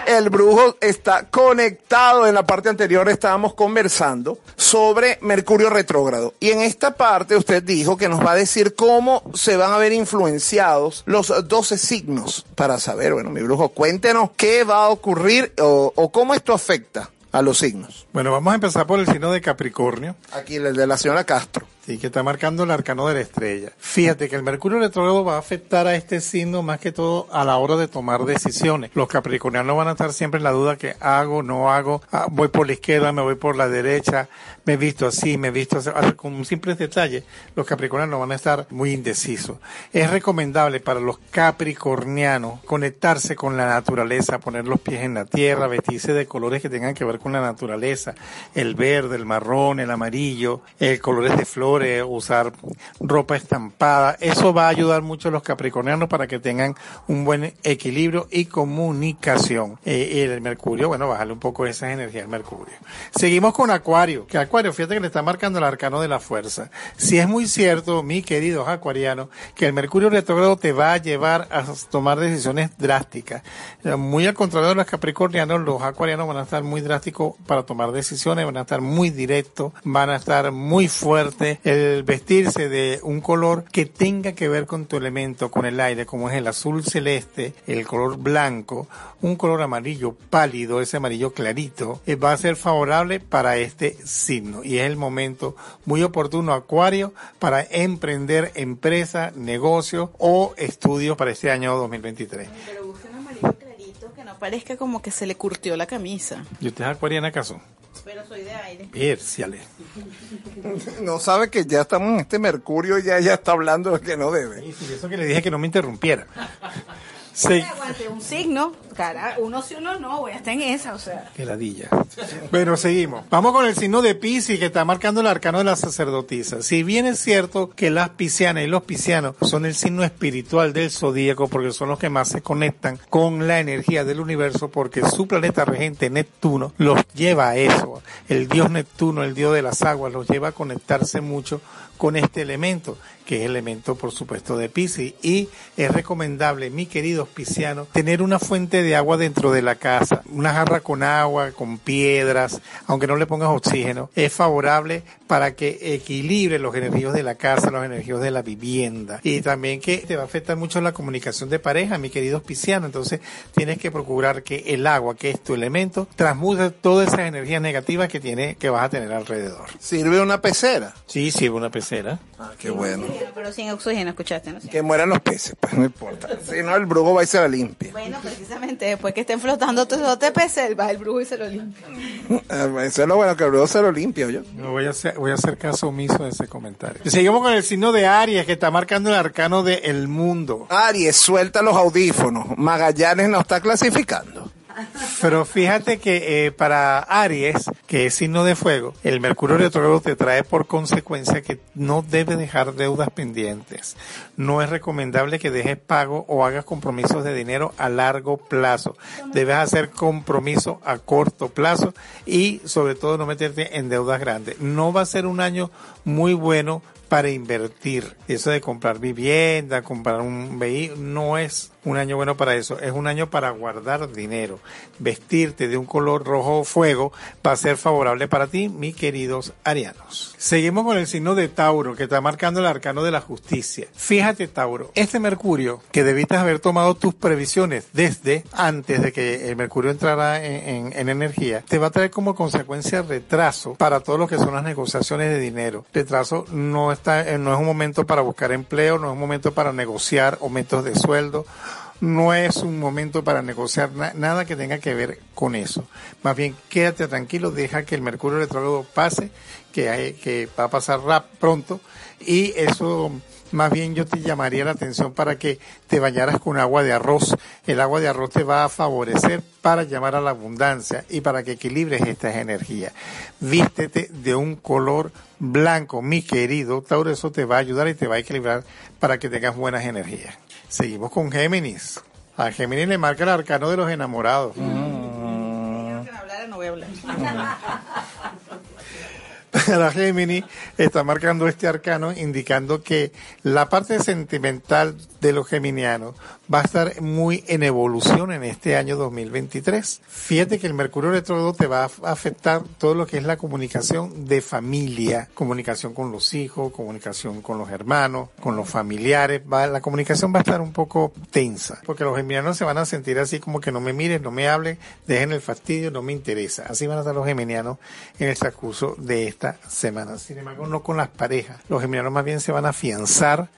El brujo está conectado. En la parte anterior estábamos conversando sobre Mercurio retrógrado. Y en esta parte usted dijo que nos va a decir cómo se van a ver influenciados los 12 signos. Para saber, bueno, mi brujo, cuéntenos qué va a ocurrir o, o cómo esto afecta a los signos. Bueno, vamos a empezar por el signo de Capricornio. Aquí el de la señora Castro. Sí, que está marcando el arcano de la estrella. Fíjate que el Mercurio retrógrado va a afectar a este signo más que todo a la hora de tomar decisiones. Los capricornianos van a estar siempre en la duda que hago, no hago, ah, voy por la izquierda, me voy por la derecha, me he visto así, me he visto así. Con simples detalles, los capricornianos van a estar muy indecisos. Es recomendable para los capricornianos conectarse con la naturaleza, poner los pies en la tierra, vestirse de colores que tengan que ver con la naturaleza. El verde, el marrón, el amarillo, eh, colores de flores, usar ropa estampada. Eso va a ayudar mucho a los capricornianos para que tengan un buen equilibrio y comunicación. Eh, el mercurio, bueno, bajarle un poco esa energía al mercurio. Seguimos con acuario, que acuario, fíjate que le está marcando el arcano de la fuerza. Si es muy cierto, mi queridos acuarianos, que el mercurio retrógrado te va a llevar a tomar decisiones drásticas. Eh, Muy al contrario de los capricornianos, los acuarianos van a estar muy drásticos para tomar decisiones, van a estar muy directos, van a estar muy fuertes. El vestirse de un color que tenga que ver con tu elemento, con el aire, como es el azul celeste, el color blanco, un color amarillo pálido, ese amarillo clarito, eh, va a ser favorable para este signo. Y es el momento muy oportuno, Acuario, para emprender empresa, negocio o estudios para este año 2023. Pero busque un amarillo clarito que no parezca como que se le curtió la camisa. ¿Y usted es acuariana acaso? Pero soy de aire. Pérciale. No sabe que ya estamos en este Mercurio y ya, ya está hablando de que no debe. Y eso que le dije que no me interrumpiera. Sí. Aguante un signo, cara, uno sí, uno no, voy a estar en esa, o sea. Qué ladilla. Bueno, seguimos. Vamos con el signo de Pisces que está marcando el arcano de la sacerdotisa. Si bien es cierto que las piscianas y los piscianos son el signo espiritual del zodíaco porque son los que más se conectan con la energía del universo porque su planeta regente Neptuno los lleva a eso. El dios Neptuno, el dios de las aguas, los lleva a conectarse mucho con este elemento, que es elemento, por supuesto, de Pisces. Y es recomendable, mi queridos piscianos, tener una fuente de agua dentro de la casa, una jarra con agua, con piedras, aunque no le pongas oxígeno, es favorable para que equilibre los energías de la casa, los energías de la vivienda. Y también que te va a afectar mucho la comunicación de pareja, mi queridos piscianos. Entonces, tienes que procurar que el agua, que es tu elemento, transmute todas esas energías negativas que tiene, que vas a tener alrededor. ¿Sirve una pecera? Sí, sirve una pecera. Ah, qué bueno. Pero sin oxígeno, escuchaste, ¿no? Que mueran los peces, pues no importa. Si no, el brujo va y se la limpia. Bueno, precisamente después que estén flotando todos esos peces, va el brujo y se lo limpia. Eh, Eso es lo bueno, que el brujo se lo limpia, yo. No voy a hacer, voy a hacer caso omiso de ese comentario. Y seguimos con el signo de Aries que está marcando el arcano de el mundo. Aries, suelta los audífonos. Magallanes no está clasificando. Pero fíjate que eh, para Aries, que es signo de fuego, el Mercurio retrógrado te trae por consecuencia que no debes dejar deudas pendientes. No es recomendable que dejes pago o hagas compromisos de dinero a largo plazo. Debes hacer compromisos a corto plazo y sobre todo no meterte en deudas grandes. No va a ser un año muy bueno para invertir. Eso de comprar vivienda, comprar un vehículo, no es un año bueno para eso. Es un año para guardar dinero. Vestirte de un color rojo fuego va a ser favorable para ti, mis queridos arianos. Seguimos con el signo de Tauro, que está marcando el arcano de la justicia. Fíjate, Tauro, este Mercurio, que debiste haber tomado tus previsiones desde antes de que el Mercurio entrara en, en- en energía, te va a traer como consecuencia retraso para todo lo que son las negociaciones de dinero. Retraso no eh, no es un momento para buscar empleo, no es un momento para negociar aumentos de sueldo, no es un momento para negociar na- nada que tenga que ver con eso. Más bien, quédate tranquilo, deja que el Mercurio retrógrado pase, que, va a pasar pronto y eso más bien yo te llamaría la atención para que te bañaras con agua de arroz. El agua de arroz te va a favorecer para llamar a la abundancia y para que equilibres estas energías. Vístete de un color blanco, mi querido Tauro, eso te va a ayudar y te va a equilibrar para que tengas buenas energías. Seguimos con Géminis. A Géminis le marca el arcano de los enamorados. No voy a hablar. Para Géminis está marcando este arcano indicando que la parte sentimental de los geminianos va a estar muy en evolución en este año 2023. Fíjate que el Mercurio retrógrado te va a afectar todo lo que es la comunicación de familia, comunicación con los hijos, comunicación con los hermanos, con los familiares. Va- la comunicación va a estar un poco tensa, porque los geminianos se van a sentir así como que no me miren, no me hablen, dejen el fastidio, no me interesa. Así van a estar los geminianos en el transcurso de esta semana. Sin embargo, no con las parejas. Los geminianos más bien se van a afianzar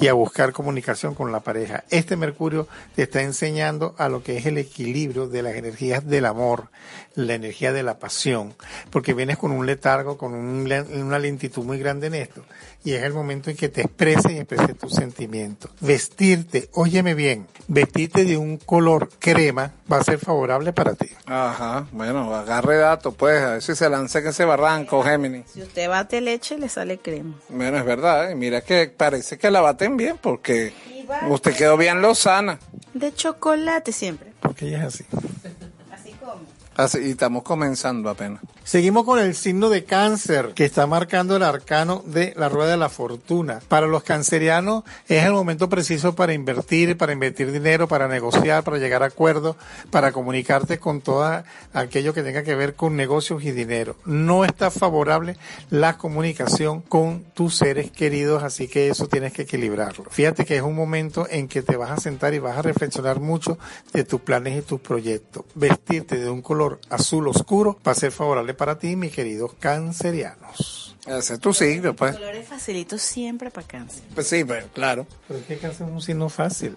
y a buscar comunicación con la pareja. Este Mercurio te está enseñando a lo que es el equilibrio de las energías del amor, la energía de la pasión, porque vienes con un letargo, con un una lentitud muy grande en esto, y es el momento en que te expreses y expreses tus sentimientos. Vestirte, óyeme bien, vestirte de un color crema va a ser favorable para ti. Ajá, bueno, agarre datos, pues, a ver si se lanza en ese barranco, Géminis. Si usted bate leche, le sale crema. Bueno, es verdad, ¿eh? mira que parece que la baten bien porque usted quedó bien lozana. De chocolate siempre. Porque ella es así. Así, y estamos comenzando apenas. Seguimos con el signo de cáncer, que está marcando el arcano de la rueda de la fortuna. Para los cancerianos es el momento preciso para invertir, para invertir dinero, para negociar, para llegar a acuerdos, para comunicarte con todo aquello que tenga que ver con negocios y dinero. No está favorable la comunicación con tus seres queridos, así que eso tienes que equilibrarlo. Fíjate que es un momento en que te vas a sentar y vas a reflexionar mucho de tus planes y tus proyectos. Vestirte de un color azul oscuro va a ser favorable para ti, mis queridos cancerianos. Ese es tu signo, pues. Colores facilitos siempre para cáncer. Pues sí, pero claro. Pero es que cáncer es un signo fácil.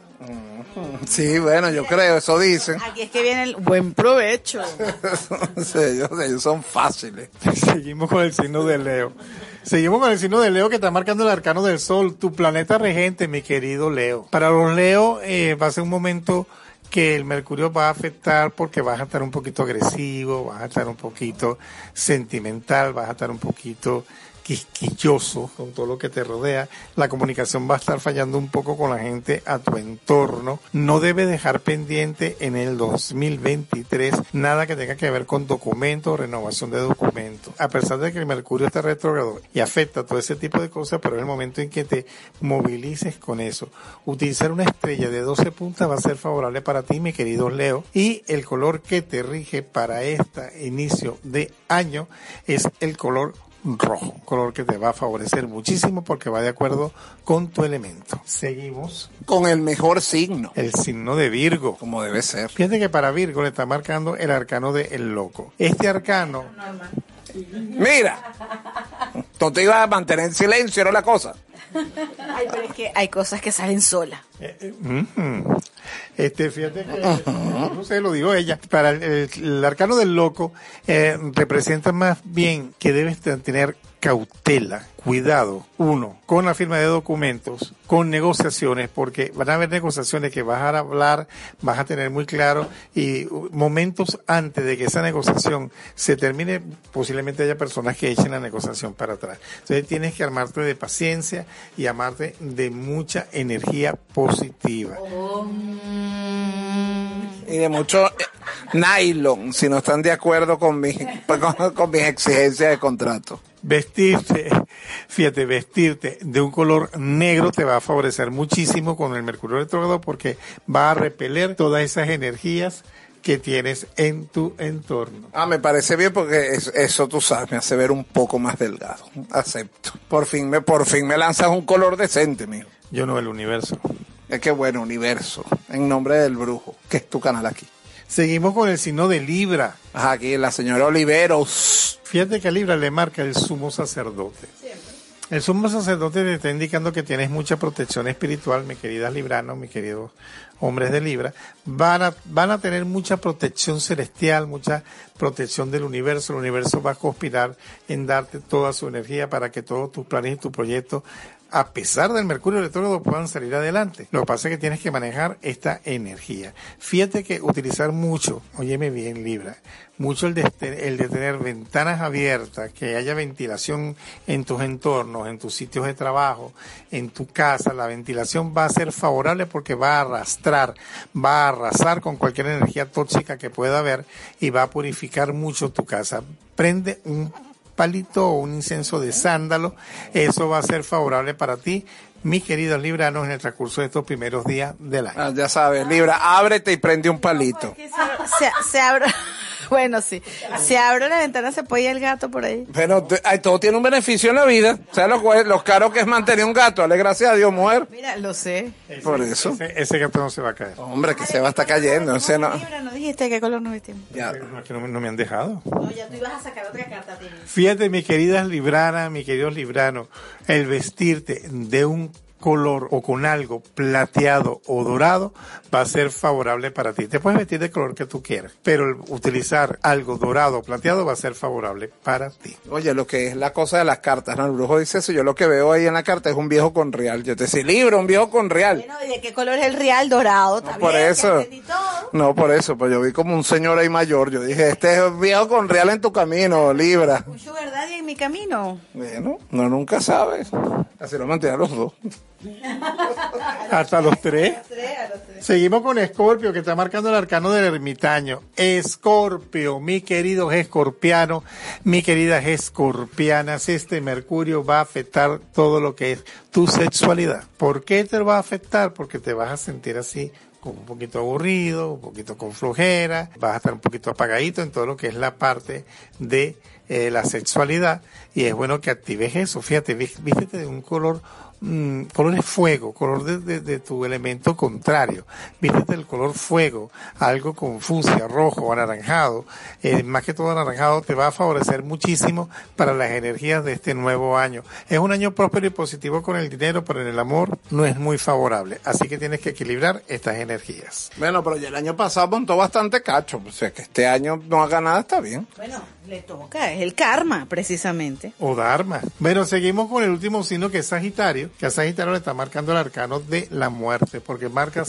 Sí, bueno, yo creo, eso dicen. Aquí es que viene el buen provecho. Sí, ellos, ellos son fáciles. Seguimos con el signo de Leo. Seguimos con el signo de Leo que está marcando el arcano del sol, tu planeta regente, mi querido Leo. Para los Leo eh, va a ser un momento que el mercurio va a afectar porque vas a estar un poquito agresivo, vas a estar un poquito sentimental, vas a estar un poquito quisquilloso con todo lo que te rodea. La comunicación va a estar fallando un poco con la gente a tu entorno. No debes dejar pendiente en el 2023 nada que tenga que ver con documentos o renovación de documentos. A pesar de que el Mercurio está retrógrado y afecta todo ese tipo de cosas, pero es el momento en que te movilices con eso. Utilizar una estrella de 12 puntas va a ser favorable para ti, mi querido Leo. Y el color que te rige para este inicio de año es el color rojo, color que te va a favorecer muchísimo porque va de acuerdo con tu elemento. Seguimos Con el mejor signo, el signo de Virgo. como debe ser. Fíjate que para Virgo le está marcando el arcano de el loco. Este arcano Mira, no te ibas a mantener en silencio, era la cosa. Hay cosas que salen solas. Ujú. Este, fíjate que, no sé, lo digo ella, para el, arcano del loco eh, representa más bien que debes de tener cautela, cuidado, uno, con la firma de documentos, con negociaciones, porque van a haber negociaciones que vas a hablar, vas a tener muy claro, y uh, momentos antes de que esa negociación se termine, posiblemente haya personas que echen la negociación para atrás. Entonces tienes que armarte de paciencia y armarte de mucha energía positiva. Y de mucho eh, nylon, si no están de acuerdo con, mi, con, con mis exigencias de contrato. Vestirte, fíjate, vestirte de un color negro te va a favorecer muchísimo con el Mercurio retrógrado porque va a repeler todas esas energías que tienes en tu entorno. Ah, me parece bien porque es- eso, tú sabes, me hace ver un poco más delgado. Acepto. Por fin me, por fin me lanzas un color decente, mijo. Yo no el universo. Es que bueno, universo. En nombre del brujo, que es tu canal aquí. Seguimos con el signo de Libra. Aquí la señora Oliveros. Fíjate que a Libra le marca el sumo sacerdote. El sumo sacerdote te está indicando que tienes mucha protección espiritual, mi querida Librano, mi queridos hombres de Libra. Van a, van a tener mucha protección celestial, mucha protección del universo. El universo va a conspirar en darte toda su energía para que todos tus planes y tus proyectos a pesar del mercurio retrógrado puedan salir adelante. Lo que pasa es que tienes que manejar esta energía. Fíjate que utilizar mucho, óyeme bien Libra, mucho el de, el de tener ventanas abiertas, que haya ventilación en tus entornos, en tus sitios de trabajo, en tu casa, la ventilación va a ser favorable porque va a arrastrar, va a arrasar con cualquier energía tóxica que pueda haber y va a purificar mucho tu casa. Prende un palito o un incienso de sándalo, eso va a ser favorable para ti, mis queridos libranos, en el transcurso de estos primeros días del año. Ah, ya sabes, Libra, ábrete y prende un palito. Se, se abre, bueno, sí. Se abre la ventana, se puede ir el gato por ahí. Pero te- ay, todo tiene un beneficio en la vida. O sea, lo, los caros que es mantener un gato. Dale gracias a Dios, mujer. Mira, lo sé. Por eso. Ese, ese gato no se va a caer. Hombre, que se va a estar cayendo. no. Libra, no dijiste qué color nos vestimos. Ya. No, es que no, me- no me han dejado. No, ya tú ibas a sacar otra carta, Tini. Fíjate, mis queridas libranas, mis queridos libranos, el vestirte de un color o con algo plateado o dorado va a ser favorable para ti. Te puedes vestir de color que tú quieras, pero el utilizar algo dorado o plateado va a ser favorable para ti. Oye, lo que es la cosa de las cartas, ¿no? El brujo dice eso. Yo lo que veo ahí en la carta es un viejo con real. Yo te decía, libro, un viejo con real. Bueno, ¿y de qué color es el real dorado? Está por bien, eso. No, por eso. Pues yo vi como un señor ahí mayor. Yo dije, este es un viejo con real en tu camino, Libra. Un sugar daddy en mi camino. Bueno, no nunca sabes. Así lo mantienen los dos. Hasta los tres. Seguimos con Escorpio, que está marcando el arcano del ermitaño. Escorpio, mi queridos escorpianos, mi queridas escorpianas, este Mercurio va a afectar todo lo que es tu sexualidad. ¿Por qué te va a afectar? Porque te vas a sentir así como un poquito aburrido, un poquito con flojera, vas a estar un poquito apagadito en todo lo que es la parte de eh, la sexualidad y es bueno que actives eso. Fíjate, ví- vístete de un color mm, color es fuego, color de, de- de tu elemento contrario. Vístete el color fuego, algo con fucsia, rojo, anaranjado. Eh, más que todo anaranjado te va a favorecer muchísimo para las energías de este nuevo año. Es un año próspero y positivo con el dinero, pero en el amor no es muy favorable. Así que tienes que equilibrar estas energías. Bueno, pero ya el año pasado montó bastante cacho. O sea, que este año no haga nada, está bien. Bueno, le toca, es el karma, precisamente. O Dharma. Bueno, seguimos con el último signo que es Sagitario, que a Sagitario le está marcando el arcano de la muerte, porque marca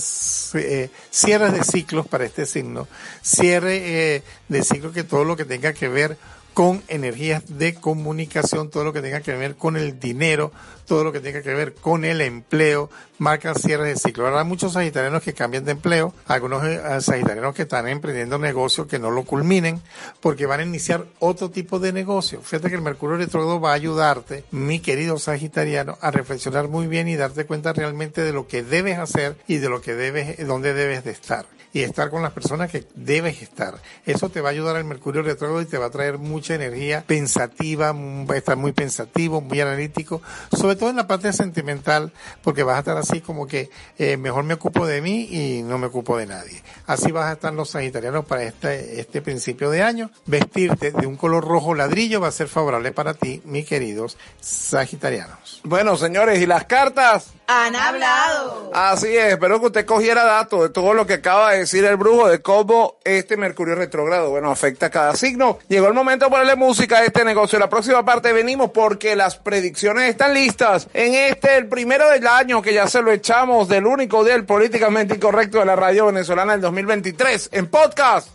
eh, cierres de ciclos para este signo, cierre eh, de ciclos que todo lo que tenga que ver con energías de comunicación, todo lo que tenga que ver con el dinero, todo lo que tenga que ver con el empleo, marca cierre de ciclo. Habrá muchos sagitarianos que cambian de empleo, algunos eh, sagitarianos que están emprendiendo negocios que no lo culminen, porque van a iniciar otro tipo de negocio. Fíjate que el Mercurio retrógrado va a ayudarte, mi querido sagitariano, a reflexionar muy bien y darte cuenta realmente de lo que debes hacer y de lo que debes, dónde debes de estar y estar con las personas que debes estar. Eso te va a ayudar al Mercurio retrógrado y te va a traer mucha energía pensativa, mm, va a estar muy pensativo, muy analítico, sobre todo en la parte sentimental, porque vas a estar así como que eh, mejor me ocupo de mí y no me ocupo de nadie. Así vas a estar los sagitarianos para este, este principio de año. Vestirte de un color rojo ladrillo va a ser favorable para ti, mis queridos sagitarianos. Bueno, señores, ¿y las cartas? Han hablado. Así es, espero que usted cogiera datos de todo lo que acaba de decir el brujo de cómo este Mercurio retrógrado, bueno, afecta a cada signo. Llegó el momento de ponerle música a este negocio. La próxima parte venimos porque las predicciones están listas. En este, el primero del año, que ya se lo echamos del único del políticamente incorrecto de la radio venezolana del 2023, en podcast.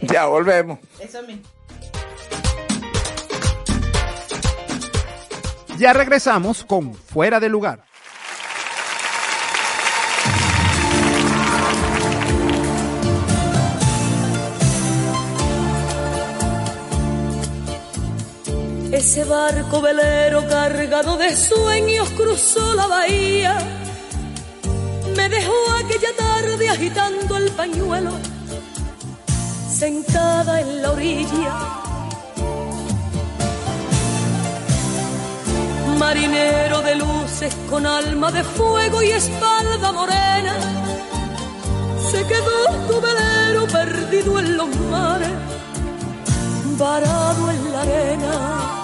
Ya volvemos. Eso mismo. Ya regresamos con Fuera de Lugar. Ese barco velero cargado de sueños cruzó la bahía. Me dejó aquella tarde agitando el pañuelo, sentada en la orilla. Marinero de luces con alma de fuego y espalda morena, se quedó tu velero perdido en los mares, varado en la arena.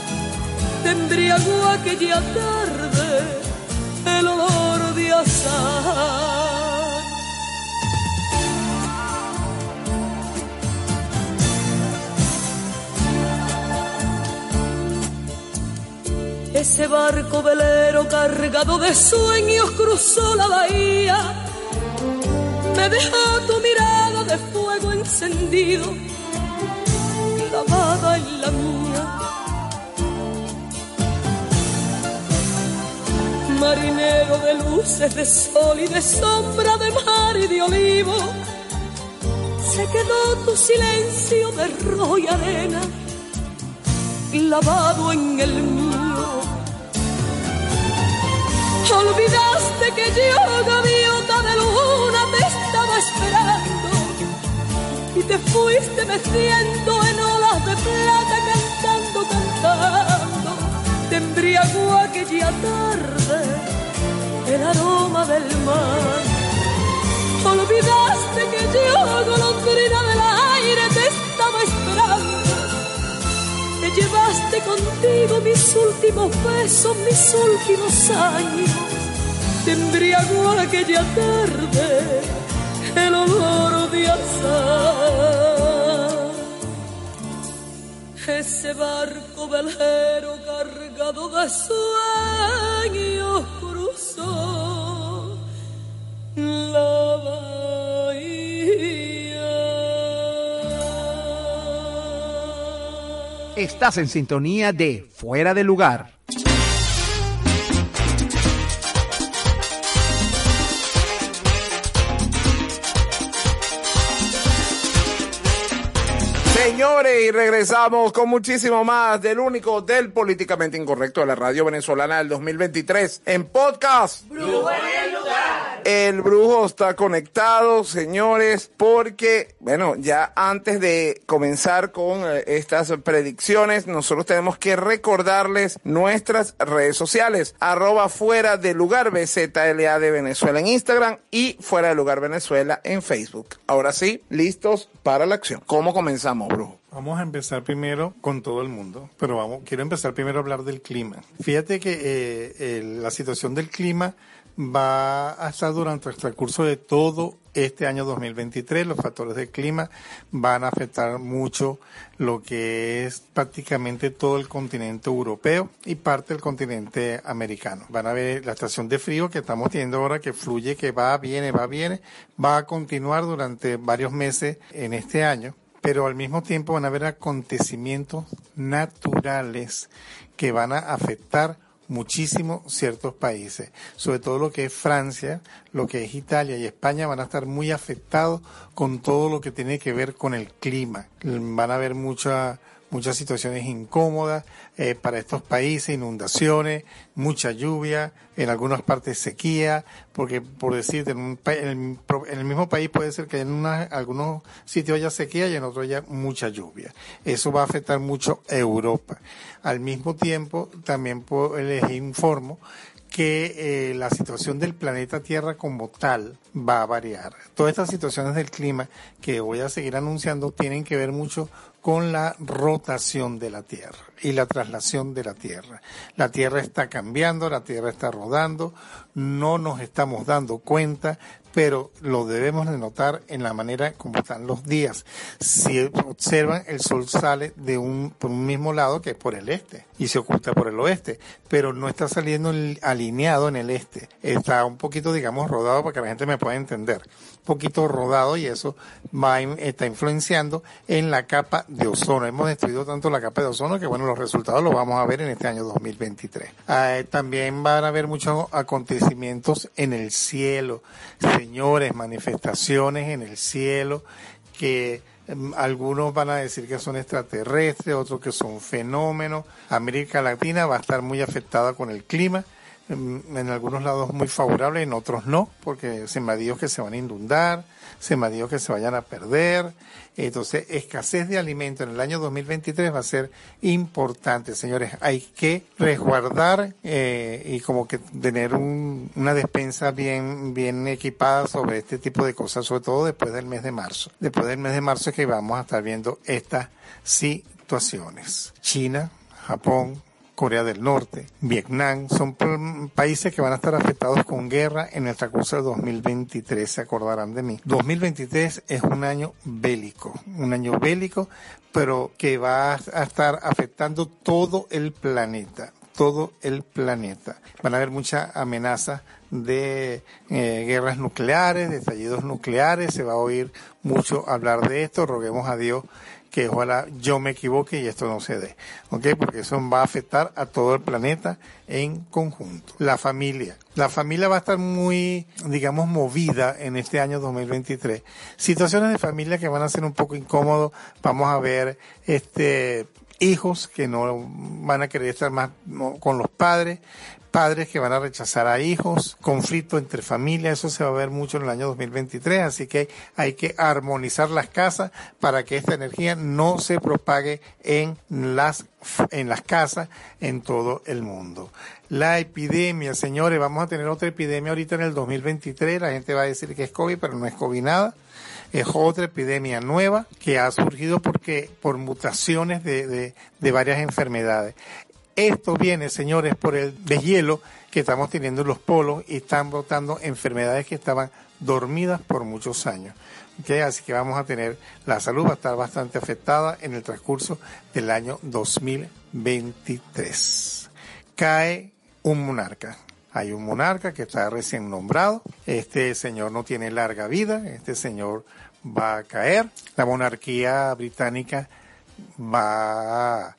te embriagó aquella tarde el olor de azahar. Ese barco velero cargado de sueños cruzó la bahía. Me dejó tu mirada de fuego encendido, clavada en la mía. Marinero de luces, de sol y de sombra, de mar y de olivo, se quedó tu silencio de rojo y arena, clavado en el mío. Olvidaste que yo, gaviota de luna, te estaba esperando y te fuiste meciendo en olas de plata, cantando, cantando. Te embriagó aquella tarde el aroma del mar. Olvidaste que yo, golondrina del aire, te estaba esperando. Te llevaste contigo mis últimos besos, mis últimos años. Te embriagó aquella tarde el olor de azar. Ese barco velero Estás en sintonía de Fuera de Lugar. Y regresamos con muchísimo más del único del políticamente incorrecto de la radio venezolana del 2023 en podcast. El brujo está conectado, señores, porque, bueno, ya antes de comenzar con eh, estas predicciones, nosotros tenemos que recordarles nuestras redes sociales, arroba fuera de lugar BZLA de Venezuela en Instagram y fuera de lugar Venezuela en Facebook. Ahora sí, listos para la acción. ¿Cómo comenzamos, brujo? Vamos a empezar primero con todo el mundo, pero vamos, quiero empezar primero a hablar del clima. Fíjate que eh, eh, la situación del clima va a estar durante el transcurso de todo este año 2023. Los factores del clima van a afectar mucho lo que es prácticamente todo el continente europeo y parte del continente americano. Van a ver la estación de frío que estamos teniendo ahora que fluye, que va, viene, va, viene, va a continuar durante varios meses en este año pero al mismo tiempo van a haber acontecimientos naturales que van a afectar muchísimo ciertos países, sobre todo lo que es Francia, lo que es Italia y España van a estar muy afectados con todo lo que tiene que ver con el clima. Van a haber mucha, muchas situaciones incómodas eh, para estos países, inundaciones, mucha lluvia, en algunas partes sequía, porque por decirte, en, un, en, el, mismo país puede ser que en una- algunos sitios haya sequía y en otros haya mucha lluvia. Eso va a afectar mucho a Europa. Al mismo tiempo, también les informo que eh, la situación del planeta Tierra como tal va a variar. Todas estas situaciones del clima que voy a seguir anunciando tienen que ver mucho con la rotación de la Tierra y la traslación de la Tierra. La Tierra está cambiando, la Tierra está rodando, no nos estamos dando cuenta, pero lo debemos de notar en la manera como están los días. Si observan, el sol sale de un, por un mismo lado que es por el este y se oculta por el oeste, pero no está saliendo alineado en el este. Está un poquito, digamos, rodado para que la gente me pueda entender. Poquito rodado y eso va, está influenciando en la capa de ozono. Hemos destruido tanto la capa de ozono que, bueno, los resultados los vamos a ver en este año 2023. Ah, eh, también van a haber muchos acontecimientos en el cielo, señores, manifestaciones en el cielo que em, algunos van a decir que son extraterrestres, otros que son fenómenos. América Latina va a estar muy afectada con el clima. En algunos lados muy favorable, en otros no, porque sembradíos que se van a inundar, sembradíos que se vayan a perder. Entonces, escasez de alimento en el año 2023 va a ser importante, señores. Hay que resguardar eh, y como que tener un- una despensa bien, bien equipada sobre este tipo de cosas, sobre todo después del mes de marzo. Después del mes de marzo es que vamos a estar viendo estas situaciones. China, Japón, Corea del Norte, Vietnam, son países que van a estar afectados con guerra en el transcurso del 2023, se acordarán de mí. 2023 es un año bélico, un año bélico, pero que va a estar afectando todo el planeta todo el planeta. Van a haber mucha amenaza de eh, guerras nucleares, de estallidos nucleares, se va a oír mucho hablar de esto, roguemos a Dios que ojalá yo me equivoque y esto no se dé, ¿ok? Porque eso va a afectar a todo el planeta en conjunto. La familia. La familia va a estar muy, digamos, movida en este año 2023. Situaciones de familia que van a ser un poco incómodos. Vamos a ver, este, hijos que no van a querer estar más con los padres, padres que van a rechazar a hijos, conflicto entre familias, eso se va a ver mucho en el año 2023, así que hay que armonizar las casas para que esta energía no se propague en las en las casas en todo el mundo. La epidemia, señores, vamos a tener otra epidemia ahorita en el 2023, la gente va a decir que es COVID, pero no es COVID nada es otra epidemia nueva que ha surgido porque por mutaciones de, de, de varias enfermedades. Esto viene, señores, por el deshielo que estamos teniendo en los polos y están brotando enfermedades que estaban dormidas por muchos años. ¿ok? Así que vamos a tener, la salud va a estar bastante afectada en el transcurso del año 2023. Cae un monarca. Hay un monarca que está recién nombrado. Este señor no tiene larga vida. Este señor va a caer. La monarquía británica va a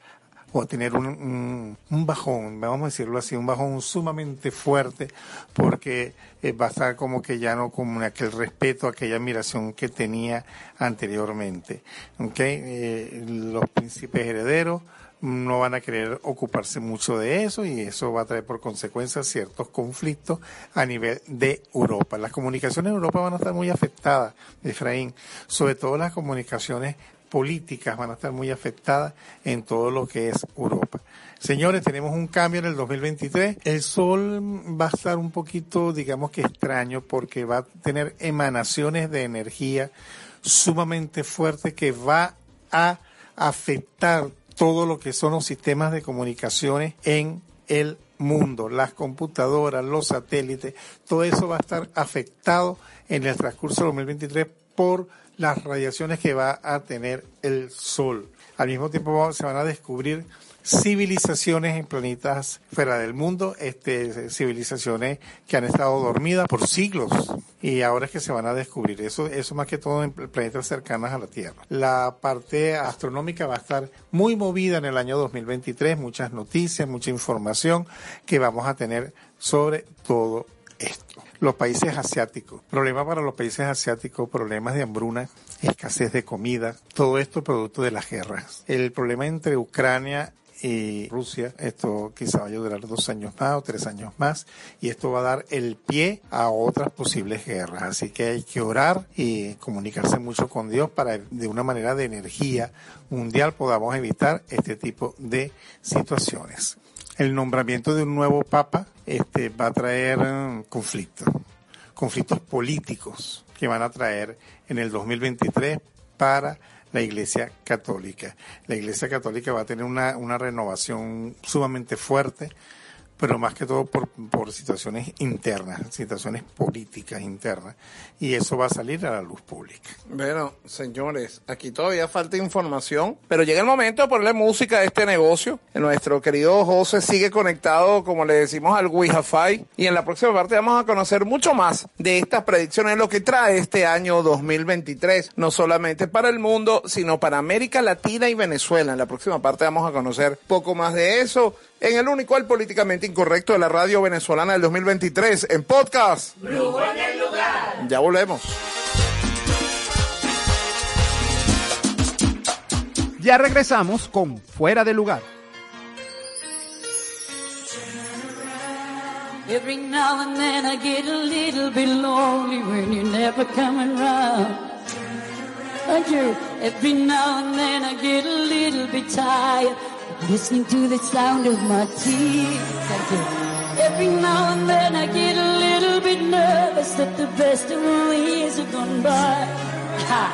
o tener un, un, bajón, vamos a decirlo así, un bajón sumamente fuerte, porque eh, va a estar como que ya no con aquel respeto, aquella admiración que tenía anteriormente. ¿okay? Eh, los príncipes herederos no van a querer ocuparse mucho de eso y eso va a traer por consecuencia ciertos conflictos a nivel de Europa. Las comunicaciones en Europa van a estar muy afectadas, Efraín, sobre todo las comunicaciones políticas van a estar muy afectadas en todo lo que es Europa. Señores, tenemos un cambio en el 2023. El sol va a estar un poquito, digamos que extraño, porque va a tener emanaciones de energía sumamente fuertes que va a afectar todo lo que son los sistemas de comunicaciones en el mundo, las computadoras, los satélites, todo eso va a estar afectado en el transcurso del 2023 por las radiaciones que va a tener el Sol. Al mismo tiempo se van a descubrir civilizaciones en planetas fuera del mundo, este, civilizaciones que han estado dormidas por siglos y ahora es que se van a descubrir. Eso, eso más que todo en planetas cercanas a la Tierra. La parte astronómica va a estar muy movida en el año 2023, muchas noticias, mucha información que vamos a tener sobre todo. Los países asiáticos, problemas para los países asiáticos, problemas de hambruna, escasez de comida, todo esto producto de las guerras. El problema entre Ucrania y Rusia, esto quizá vaya a durar dos años más o tres años más, y esto va a dar el pie a otras posibles guerras. Así que hay que orar y comunicarse mucho con Dios para de una manera de energía mundial podamos evitar este tipo de situaciones el nombramiento de un nuevo papa este, va a traer um, conflictos, conflictos políticos que van a traer en el 2023 para la Iglesia Católica. La Iglesia Católica va a tener una, una renovación sumamente fuerte, pero más que todo por, por situaciones internas, situaciones políticas internas, y eso va a salir a la luz pública. Bueno, señores, aquí todavía falta información, pero llega el momento de ponerle música a este negocio. Nuestro querido José sigue conectado, como le decimos, al Wi-Fi, y en la próxima parte vamos a conocer mucho más de estas predicciones, lo que trae este año 2023, no solamente para el mundo, sino para América Latina y Venezuela. En la próxima parte vamos a conocer poco más de eso en el único al políticamente incorrecto de la radio venezolana del 2023, en podcast. En el lugar. Ya volvemos. Ya regresamos con Fuera de Lugar. Every now and then I get a little bit lonely when you're never coming round. Thank you. Every now and then I get a little bit tired listening to the sound of my tears. Thank you. Every now and then I get a little bit nervous that the best of the years have gone by. Ha.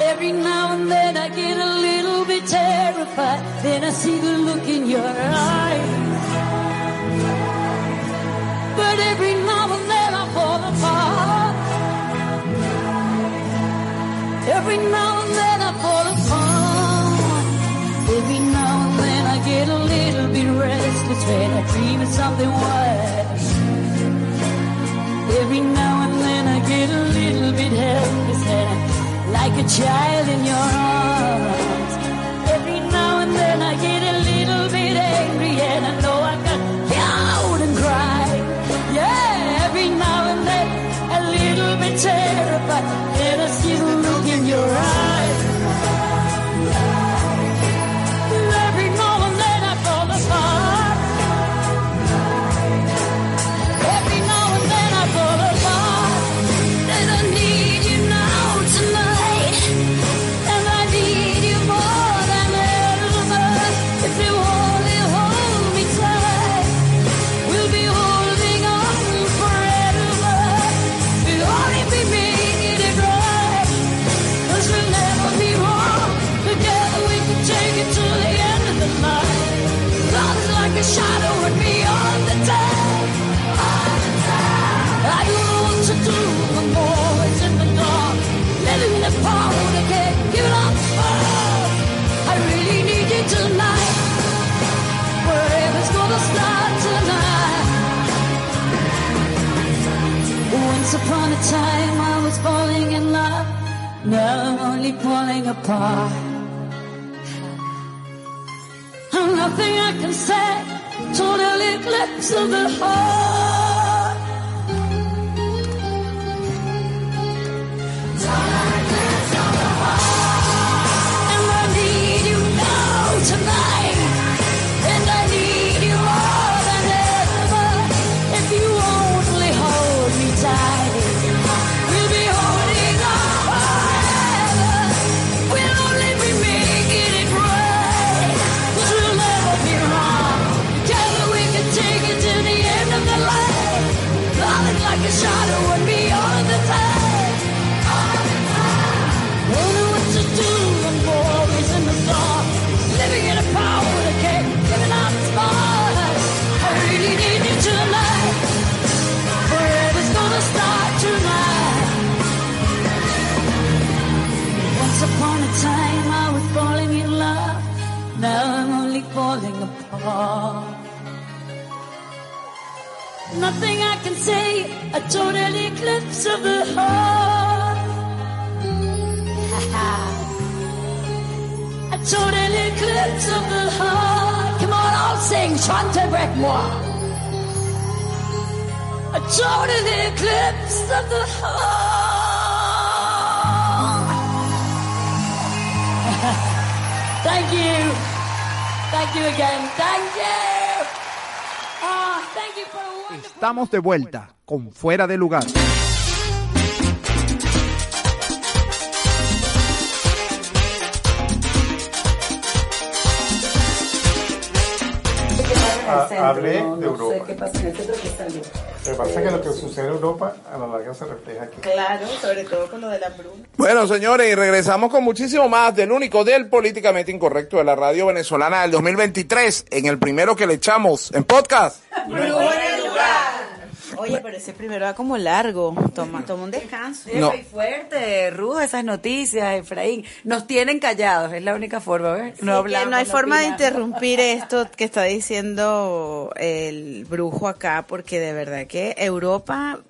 Every now and then I get a little bit terrified. Then I see the look in your eyes. But every now and then I fall apart. Every now and then I fall apart. Every now when I dream of something worse. Every now and then I get a little bit helpless and I'm like a child in your arms. Every now and then I get a little bit angry and I know I can out and cry. Yeah, every now and then a little bit terrified Time I was falling in love. Now I'm only falling apart. And nothing I can say. Total eclipse of the heart. And I need you now tonight. Estamos de vuelta con Fuera de Lugar. Ah, hablé No, de no sé Europa. qué pasa en el centro que salió. Lo que pasa es que lo que sucede en Europa a la larga se refleja aquí. Claro, sobre todo con lo de la hambruna. Bueno, señores, y regresamos con muchísimo más del único del políticamente incorrecto de la radio venezolana del 2023, en el primero que le echamos en podcast. Oye, pero ese primero va como largo. Toma, toma un descanso. No. Muy fuerte, Rujo, esas noticias, Efraín. Nos tienen callados, es la única forma, ¿ves? No, hablamos, no hay no forma de interrumpir esto que está diciendo el brujo acá, porque de verdad que Europa,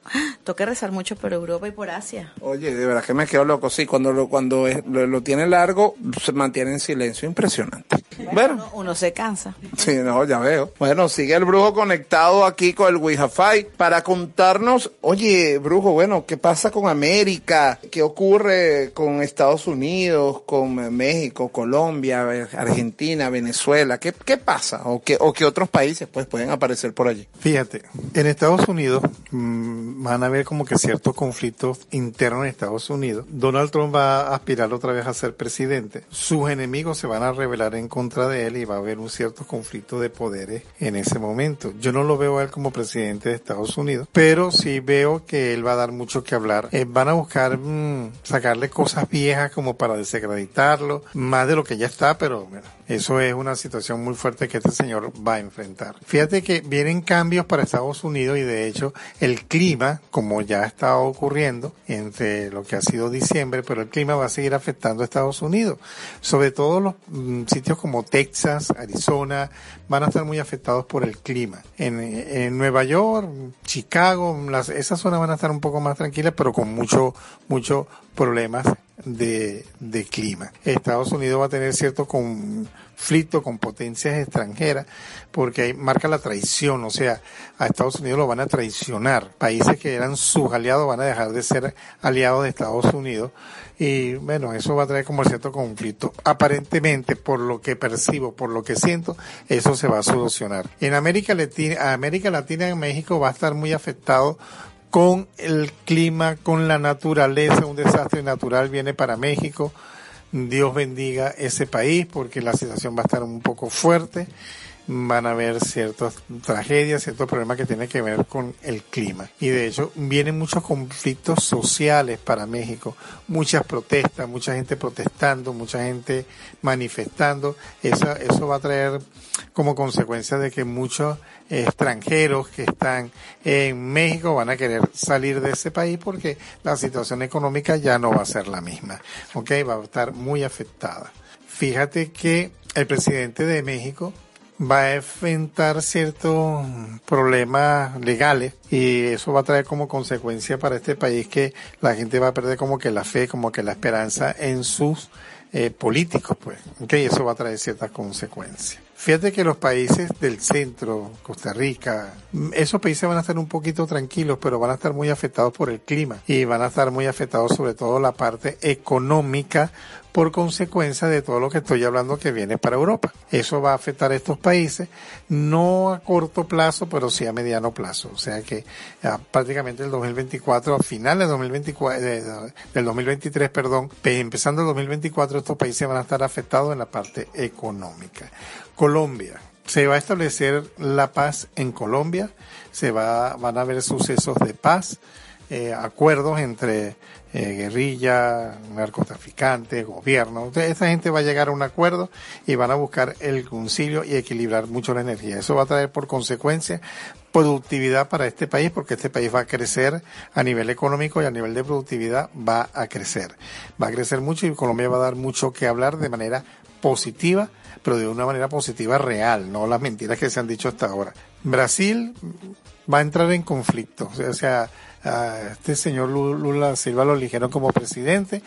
toca rezar mucho por Europa y por Asia. Oye, de verdad que me quedo loco. Sí, cuando lo, cuando es- lo, lo tiene largo, se mantiene en silencio. Impresionante. Bueno, Uno, uno se cansa. sí, no, ya veo. Bueno, sigue el brujo conectado aquí con el Wi-Fi para contarnos, oye, Brujo, bueno, ¿qué pasa con América? ¿Qué ocurre con Estados Unidos, con México, Colombia, Argentina, Venezuela? ¿Qué, qué pasa? ¿O qué, ¿O qué otros países pues pueden aparecer por allí? Fíjate, en Estados Unidos mm, van a haber como que ciertos conflictos internos en Estados Unidos. Donald Trump va a aspirar otra vez a ser presidente. Sus enemigos se van a rebelar en contra de él y va a haber un cierto conflicto de poderes en ese momento. Yo no lo veo a él como presidente de Estados Unidos, pero sí veo que él va a dar mucho que hablar. Eh, van a buscar mm, sacarle cosas viejas como para desacreditarlo, más de lo que ya está, pero bueno, eso es una situación muy fuerte que este señor va a enfrentar. Fíjate que vienen cambios para Estados Unidos y de hecho el clima, como ya está ocurriendo entre lo que ha sido diciembre, pero el clima va a seguir afectando a Estados Unidos. Sobre todo los mm, sitios como Texas, Arizona, van a estar muy afectados por el clima. En, Nueva York, Chicago, esas zonas van a estar un poco más tranquilas, pero con mucho, mucho problemas de, clima. Estados Unidos va a tener cierto conflicto con potencias extranjeras porque ahí marca la traición, o sea, a Estados Unidos lo van a traicionar. Países que eran sus aliados van a dejar de ser aliados de Estados Unidos y bueno, eso va a traer como cierto conflicto. Aparentemente, por lo que percibo, por lo que siento, eso se va a solucionar. En América Latina, América Latina en México va a estar muy afectado con el clima, con la naturaleza, un desastre natural viene para México. Dios bendiga ese país porque la situación va a estar un poco fuerte. Van a haber ciertas tragedias, ciertos problemas que tienen que ver con el clima. Y de hecho, vienen muchos conflictos sociales para México. Muchas protestas, mucha gente protestando, mucha gente manifestando. Eso, eso va a traer como consecuencia de que muchos extranjeros que están en México van a querer salir de ese país porque la situación económica ya no va a ser la misma. Ok, va a estar muy afectada. Fíjate que el presidente de México va a enfrentar ciertos problemas legales y eso va a traer como consecuencia para este país que la gente va a perder como que la fe, como que la esperanza en sus eh, políticos, pues. Ok, eso va a traer ciertas consecuencias. Fíjate que los países del centro, Costa Rica, esos países van a estar un poquito tranquilos, pero van a estar muy afectados por el clima y van a estar muy afectados sobre todo la parte económica por consecuencia de todo lo que estoy hablando que viene para Europa. Eso va a afectar a estos países, no a corto plazo, pero sí a mediano plazo. O sea que ah, prácticamente el 2024, a finales del 2024, de- de- del 2023, perdón, pe- empezando el 2024, estos países van a estar afectados en la parte económica. Colombia. Se va a establecer la paz en Colombia, se va, van a haber sucesos de paz, eh, acuerdos entre eh, guerrilla, narcotraficantes, gobierno. Entonces, esta gente va a llegar a un acuerdo y van a buscar el concilio y equilibrar mucho la energía. Eso va a traer por consecuencia productividad para este país porque este país va a crecer a nivel económico y a nivel de productividad va a crecer. Va a crecer mucho y Colombia va a dar mucho que hablar de manera positiva, pero de una manera positiva real, no las mentiras que se han dicho hasta ahora. Brasil va a entrar en conflicto, o sea, a este señor Lu- Lula Silva lo eligieron como presidente,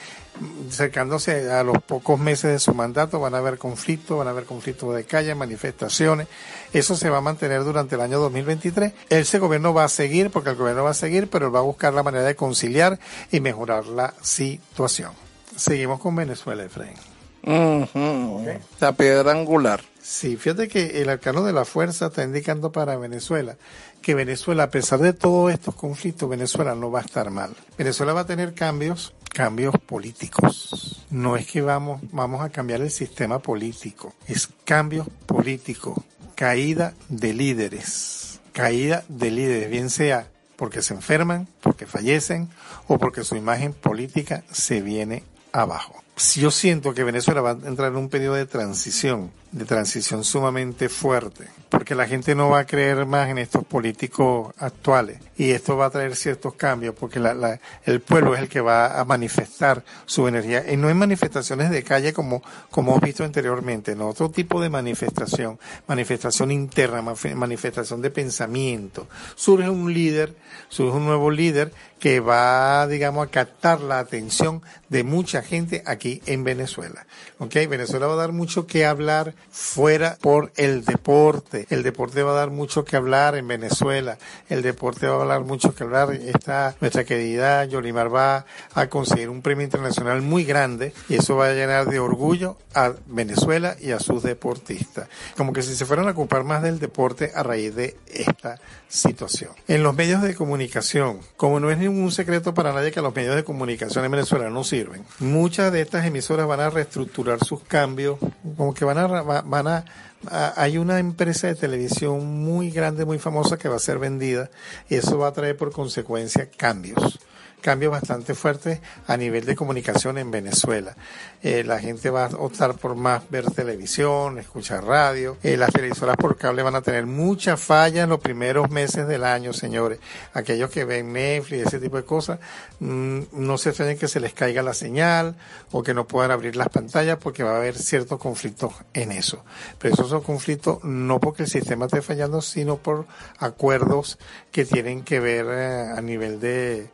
acercándose a los pocos meses de su mandato van a haber conflictos, van a haber conflictos de calle, manifestaciones, eso se va a mantener durante el año 2023. Ese gobierno va a seguir, porque el gobierno va a seguir, pero él va a buscar la manera de conciliar y mejorar la situación. Seguimos con Venezuela, Efraín. Ujú. La piedra angular. Sí, fíjate que el arcano de la fuerza está indicando para Venezuela que Venezuela, a pesar de todos estos conflictos, Venezuela no va a estar mal. Venezuela va a tener cambios, cambios políticos. No es que vamos, vamos a cambiar el sistema político, es cambios políticos, caída de líderes, caída de líderes, bien sea porque se enferman, porque fallecen o porque su imagen política se viene abajo. Yo siento que Venezuela va a entrar en un periodo de transición, de transición sumamente fuerte, porque la gente no va a creer más en estos políticos actuales y esto va a traer ciertos cambios porque la- la- el pueblo es el que va a manifestar su energía y no en manifestaciones de calle como, como hemos visto anteriormente, no otro tipo de manifestación, manifestación interna, manifestación de pensamiento. Surge un líder, surge un nuevo líder que va, digamos, a captar la atención de mucha gente aquí en Venezuela. ¿Ok? Venezuela va a dar mucho que hablar fuera por el deporte. El deporte va a dar mucho que hablar en Venezuela. El deporte va a hablar mucho que hablar. Está nuestra querida Yolimar va a conseguir un premio internacional muy grande y eso va a llenar de orgullo a Venezuela y a sus deportistas. Como que si se fueran a ocupar más del deporte a raíz de esta situación. En los medios de comunicación, como no es ningún secreto para nadie que los medios de comunicación en Venezuela no sirven, muchas de estas emisoras van a reestructurar sus cambios, como que van a, van a, a- hay una empresa de televisión muy grande, muy famosa que va a ser vendida y eso va a traer por consecuencia cambios cambios bastante fuertes a nivel de comunicación en Venezuela. Eh, la gente va a optar por más ver televisión, escuchar radio. Eh, las televisoras por cable van a tener mucha falla en los primeros meses del año, señores. Aquellos que ven Netflix, ese tipo de cosas, mm, no se extrañen que se les caiga la señal o que no puedan abrir las pantallas porque va a haber ciertos conflictos en eso. Pero esos son conflictos no porque el sistema esté fallando, sino por acuerdos que tienen que ver eh, a nivel de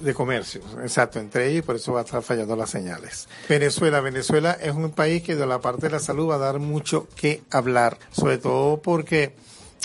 de comercio, exacto, entre ellos y por eso va a estar fallando las señales. Venezuela, Venezuela. Es un país que de la parte de la salud va a dar mucho que hablar, sobre todo porque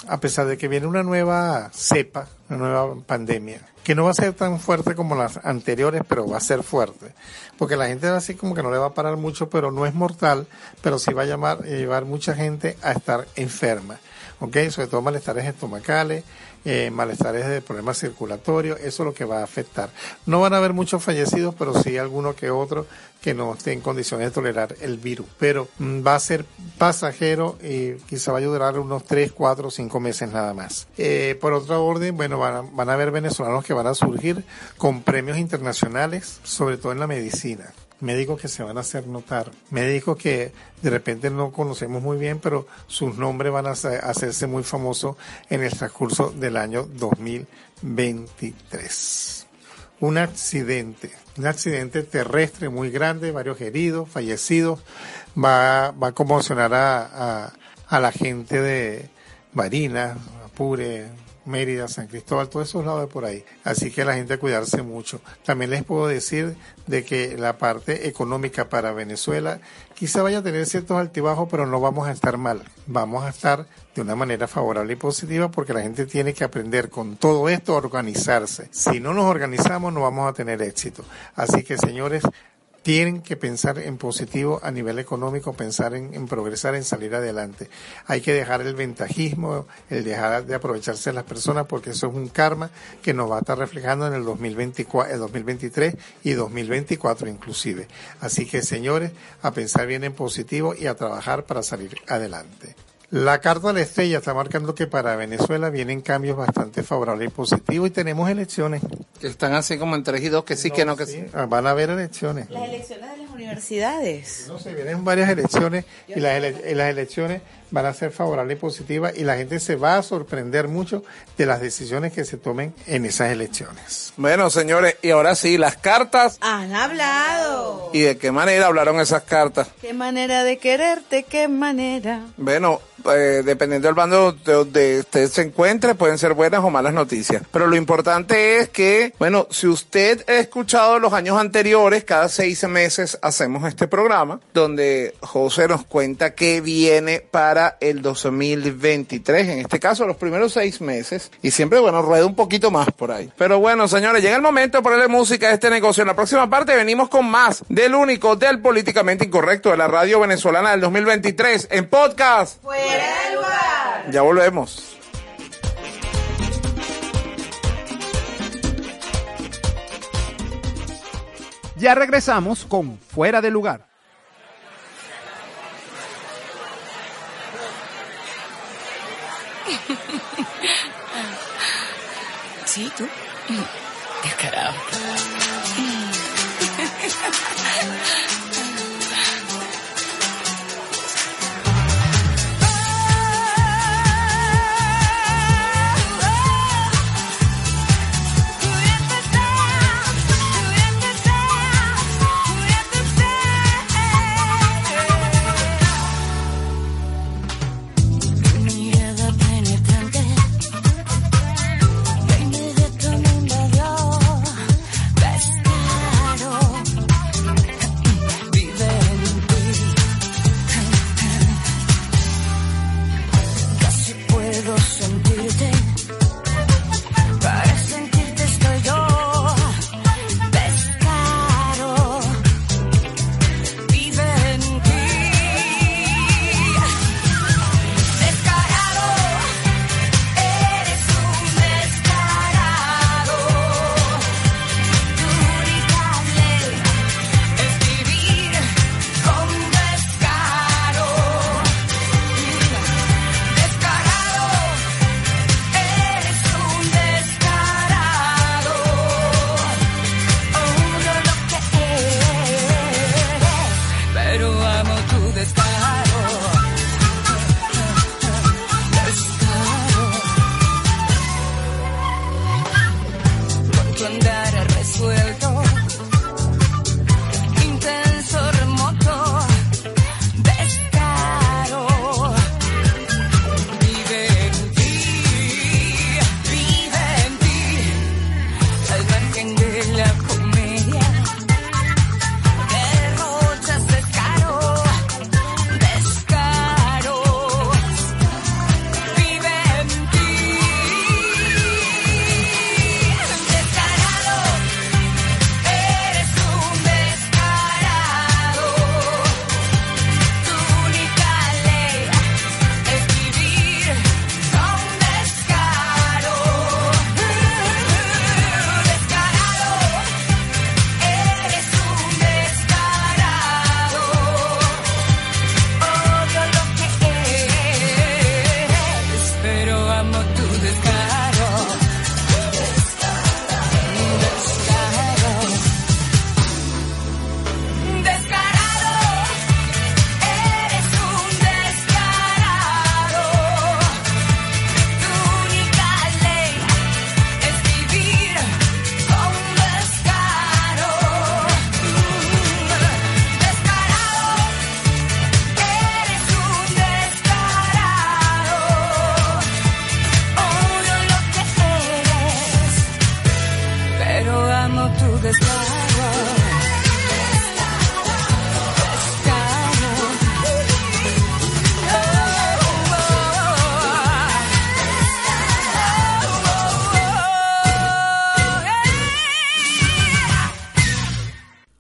a pesar de que viene una nueva cepa, una nueva pandemia, que no va a ser tan fuerte como las anteriores, pero va a ser fuerte, porque la gente así como que no le va a parar mucho, pero no es mortal, pero sí va a llamar, eh, llevar mucha gente a estar enferma, ¿ok? Sobre todo malestares estomacales, eh, malestares de problemas circulatorios, eso es lo que va a afectar. No van a haber muchos fallecidos, pero sí alguno que otro que no esté en condiciones de tolerar el virus. Pero mm, va a ser pasajero y quizá vaya a durar unos 3, 4, 5 meses nada más. Eh, por otra orden, bueno, van a, van a haber venezolanos que van a surgir con premios internacionales, sobre todo en la medicina médicos que se van a hacer notar, médicos que de repente no conocemos muy bien, pero sus nombres van a hacerse muy famosos en el transcurso del año 2023. Un accidente, un accidente terrestre muy grande, varios heridos, fallecidos, va, va a conmocionar a, a, a la gente de Barinas, Apure, Mérida, San Cristóbal, todos esos lados de por ahí. Así que la gente cuidarse mucho. También les puedo decir de que la parte económica para Venezuela quizá vaya a tener ciertos altibajos, pero no vamos a estar mal. Vamos a estar de una manera favorable y positiva porque la gente tiene que aprender con todo esto a organizarse. Si no nos organizamos no vamos a tener éxito. Así que señores, tienen que pensar en positivo a nivel económico, pensar en, progresar, en salir adelante. Hay que dejar el ventajismo, el dejar de aprovecharse de las personas, porque eso es un karma que nos va a estar reflejando en el 2024, el 2023 y 2024 inclusive. Así que señores, a pensar bien en positivo y a trabajar para salir adelante. La carta de la estrella está marcando que para Venezuela vienen cambios bastante favorables y positivos y tenemos elecciones. Que están así como entre y dos, que sí, que no, que sí. Ah, Van a haber elecciones. Las elecciones de las universidades. No sé, vienen varias elecciones y las, ele- y las elecciones van a ser favorables y positivas y la gente se va a sorprender mucho de las decisiones que se tomen en esas elecciones. Bueno, señores, y ahora sí, las cartas. Han hablado. ¿Y de qué manera hablaron esas cartas? Qué manera de quererte, qué manera. Bueno, eh, dependiendo del bando de donde usted se encuentre, pueden ser buenas o malas noticias. Pero lo importante es que, bueno, si usted ha escuchado los años anteriores, cada seis meses hacemos este programa, donde José nos cuenta qué viene para el 2023, en este caso los primeros seis meses, y siempre, bueno, rueda un poquito más por ahí. Pero bueno, señores, llega el momento de ponerle música a este negocio. En la próxima parte venimos con más del único, del políticamente incorrecto de la radio venezolana del 2023 en podcast. Fuera del lugar. Ya volvemos. Ya regresamos con Fuera de Lugar. Sí, tú. Descarado.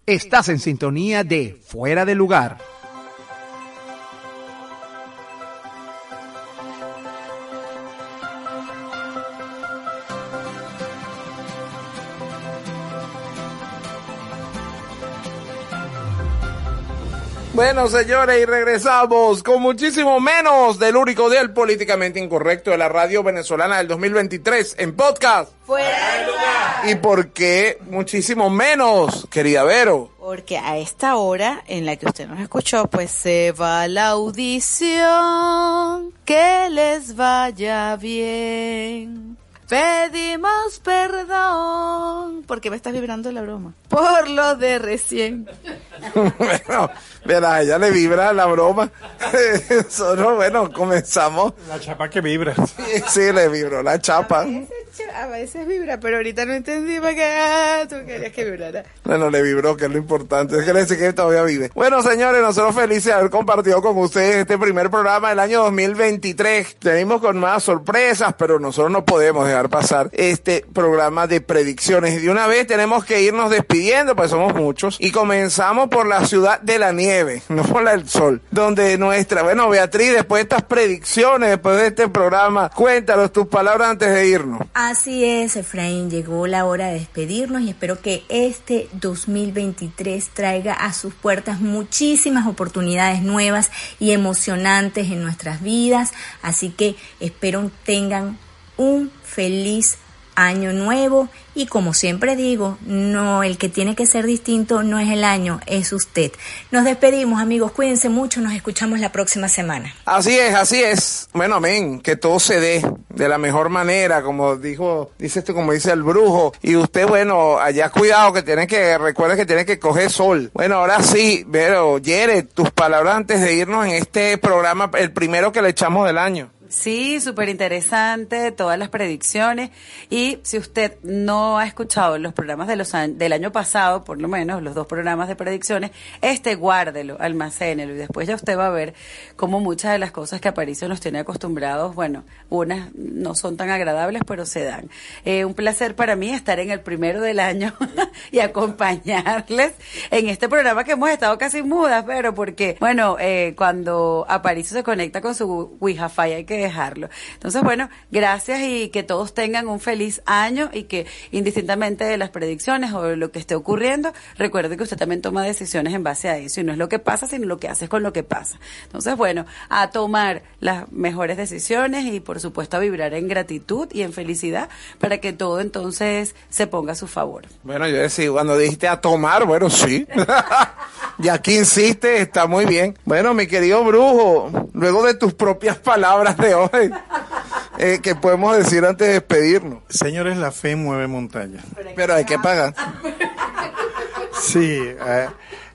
Estás en sintonía de Fuera de Lugar. Bueno, señores, y regresamos con muchísimo menos del único del políticamente incorrecto de la radio venezolana del 2023 en podcast. Fuera de lugar. ¿Y por qué muchísimo menos, querida Vero? Porque a esta hora en la que usted nos escuchó, pues se va la audición. Que les vaya bien. Pedimos perdón. ¿Por qué me estás vibrando la broma? Por lo de recién. bueno, verá, a ella le vibra la broma. Nosotros, bueno, comenzamos. La chapa que vibra. Sí, le vibró la chapa. A veces vibra, pero ahorita no entendí para qué ah, tú querías que vibrara. Bueno, le vibró, que es lo importante. Es que le dice que todavía vive. Bueno, señores, nosotros felices de haber compartido con ustedes este primer programa del año 2023. Venimos con más sorpresas, pero nosotros no podemos dejar pasar este programa de predicciones. Y de una vez tenemos que irnos despidiendo, pues somos muchos. Y comenzamos por la ciudad de la nieve, no por la del sol. Donde nuestra, bueno, Beatriz, después de estas predicciones, después de este programa, cuéntanos tus palabras antes de irnos. Así es, Efraín, llegó la hora de despedirnos y espero que este 2023 traiga a sus puertas muchísimas oportunidades nuevas y emocionantes en nuestras vidas, así que espero tengan un feliz año nuevo y como siempre digo, no el que tiene que ser distinto no es el año, es usted. Nos despedimos, amigos, cuídense mucho, nos escuchamos la próxima semana. Así es, así es. Bueno, amén, que todo se dé de la mejor manera, como dijo, dice esto, como dice el brujo. Y usted, bueno, allá cuidado que tiene que, recuerde que tiene que coger sol. Bueno, ahora sí, pero Yere, tus palabras antes de irnos en este programa, el primero que le echamos del año. Sí, súper interesante, todas las predicciones. Y si usted no ha escuchado los programas del año pasado, por lo menos los dos programas de predicciones, este guárdelo, almacénelo y después ya usted va a ver cómo muchas de las cosas que Aparicio nos tiene acostumbrados, bueno, unas no son tan agradables, pero se dan. Eh, un placer para mí estar en el primero del año y acompañarles en este programa que hemos estado casi mudas, pero porque, bueno, eh, cuando Aparicio se conecta con su Wi-Fi hay que dejarlo. Entonces, bueno, gracias y que todos tengan un feliz año y que indistintamente de las predicciones o lo que esté ocurriendo, recuerde que usted también toma decisiones en base a eso y no es lo que pasa, sino lo que haces con lo que pasa. Entonces, bueno, a tomar las mejores decisiones y por supuesto a vibrar en gratitud y en felicidad para que todo entonces se ponga a su favor. Bueno, yo decía, cuando dijiste a tomar, bueno, sí. y aquí insiste, está muy bien. Bueno, mi querido brujo, luego de tus propias palabras de hoy, eh, ¿qué podemos decir antes de despedirnos? Señores, la fe mueve montañas. Pero hay que pagar. Sí, eh,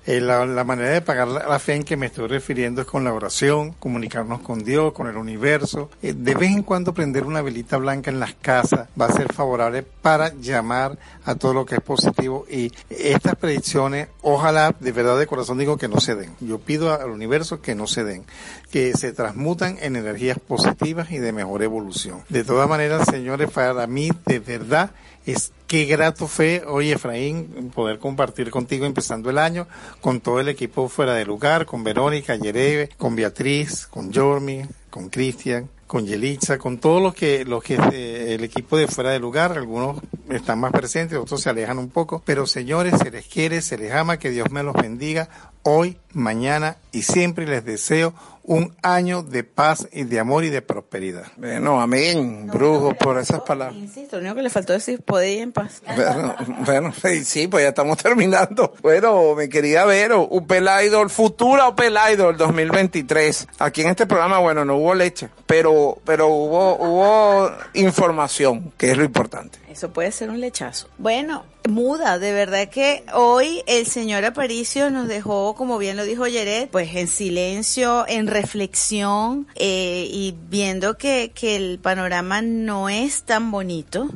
eh, la, manera de pagar la, la fe en que me estoy refiriendo es con la oración, comunicarnos con Dios, con el universo. Eh, de vez en cuando prender una velita blanca en las casas va a ser favorable para llamar a todo lo que es positivo y estas predicciones, ojalá de verdad de corazón digo que no se den. Yo pido al universo que no se den, que se transmutan en energías positivas y de mejor evolución. De todas maneras, señores, para mí de verdad es qué grato fue hoy Efraín poder compartir contigo empezando el año con todo el equipo fuera de lugar, con Verónica, Yereve, con Beatriz, con Jormi, con Cristian, con Yelitza, con todos los que, los que eh, el equipo de fuera de lugar, algunos están más presentes, otros se alejan un poco, pero señores, se les quiere, se les ama, que Dios me los bendiga hoy, mañana y siempre les deseo un año de paz y de amor y de prosperidad. Bueno, amén, brujo, por esas palabras. Insisto, lo único que le faltó decir poder ir en paz. Bueno, bueno, sí, sí, pues ya estamos terminando. Bueno, mi querida Vero, Upel Idol, futura Upel Idol 2023. Aquí en este programa, bueno, no hubo leche, pero, pero hubo, hubo información, que es lo importante. Eso puede ser un lechazo. Bueno, muda, de verdad que hoy el señor Aparicio nos dejó, como bien lo dijo Yeret, pues en silencio, en reflexión eh, y viendo que, que el panorama no es tan bonito.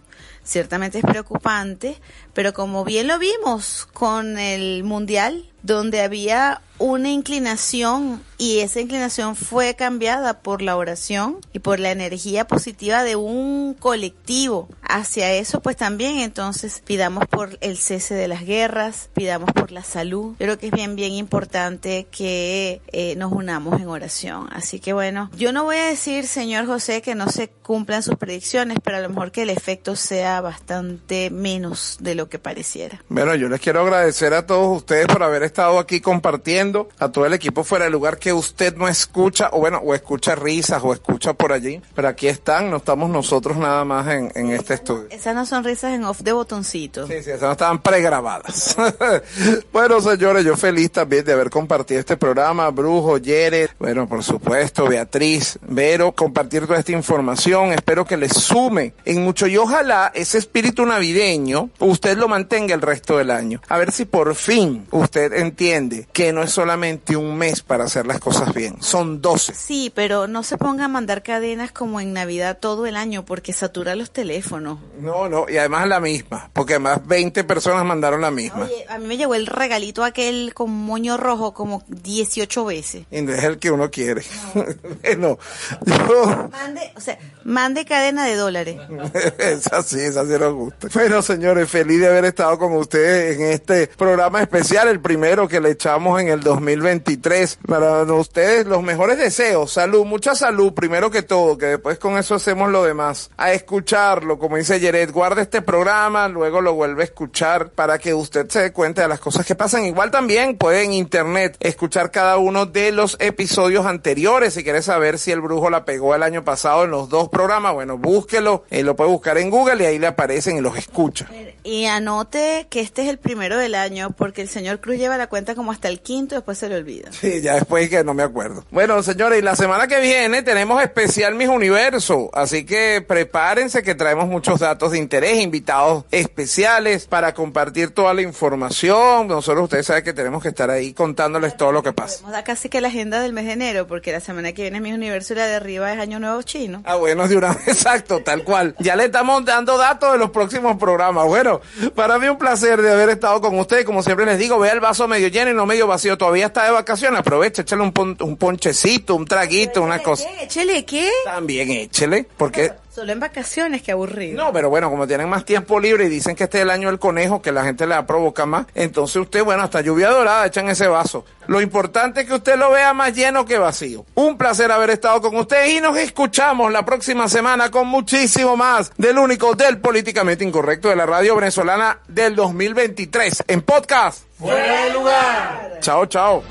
Ciertamente es preocupante, pero como bien lo vimos con el Mundial, donde había una inclinación y esa inclinación fue cambiada por la oración y por la energía positiva de un colectivo. Hacia eso pues también entonces pidamos por el cese de las guerras, pidamos por la salud. Creo que es bien, bien importante que eh, nos unamos en oración. Así que bueno, yo no voy a decir, señor José, que no se cumplan sus predicciones, pero a lo mejor que el efecto sea bastante menos de lo que pareciera. Bueno, yo les quiero agradecer a todos ustedes por haber estado aquí compartiendo, a todo el equipo fuera del lugar que usted no escucha, o bueno, o escucha risas, o escucha por allí, pero aquí están, no estamos nosotros nada más en, en este estudio. Esas no son risas en off de botoncito. Sí, sí, esas no estaban pregrabadas. bueno, señores, yo feliz también de haber compartido este programa, Brujo, Yere, bueno, por supuesto, Beatriz, Vero, compartir toda esta información, espero que les sume en mucho y ojalá ese espíritu navideño usted lo mantenga el resto del año. A ver si por fin usted entiende que no es solamente un mes para hacer las cosas bien, son 12. Sí, pero no se ponga a mandar cadenas como en Navidad todo el año porque satura los teléfonos. No, no, y además la misma, porque además 20 personas mandaron la misma. Oye, a mí me llegó el regalito aquel con moño rojo como 18 veces. Y no es el que uno quiere. yo... Mande, o sea, mande cadena de dólares. esa sí, esa sí nos gusta. Bueno, señores, feliz de haber estado con ustedes en este programa especial, el primero que le echamos en el 2023. Para ustedes, los mejores deseos, salud, mucha salud, primero que todo, que después con eso hacemos lo demás. A escucharlo, como dice Yeret, guarda este programa, luego lo vuelve a escuchar para que usted se dé cuenta de las cosas que pasan. Igual también puede en internet escuchar cada uno de los episodios anteriores. Si quiere saber si el brujo la pegó el año pasado en los dos programas, bueno, búsquelo, eh, lo puede buscar en Google y ahí le aparecen y los escucha. Y anote que este es el primero del año porque el señor Cruz lleva la cuenta como hasta el quinto y después se le olvida. Sí, ya después que no me acuerdo. Bueno, señores, y la semana que viene tenemos especial Mis Universo, así que prepárense que traemos muchos datos de interés, invitados especiales para compartir toda la información. Nosotros ustedes saben que tenemos que estar ahí contándoles todo lo que pasa. Vamos a dar casi que la agenda del mes de enero porque la semana que viene es mi universo y la de arriba es Año Nuevo Chino. Ah, bueno, de una vez, exacto, tal cual. Ya le estamos dando datos de los próximos programas. Bueno, para mí un placer de haber estado con ustedes. Como siempre les digo, vea el vaso medio lleno y no medio vacío. Todavía está de vacaciones, aprovecha, échale un, pon- un ponchecito, un traguito, una cosa. ¿Qué? Échele, ¿qué? También échele, porque... Solo en vacaciones, qué aburrido. No, pero bueno, como tienen más tiempo libre y dicen que este es el año del conejo, que la gente le va a provocar más, entonces usted, bueno, hasta lluvia dorada echan ese vaso. Lo importante es que usted lo vea más lleno que vacío. Un placer haber estado con ustedes y nos escuchamos la próxima semana con muchísimo más del único del políticamente incorrecto de la radio venezolana del 2023 en podcast. Fuera de lugar. Chao, chao.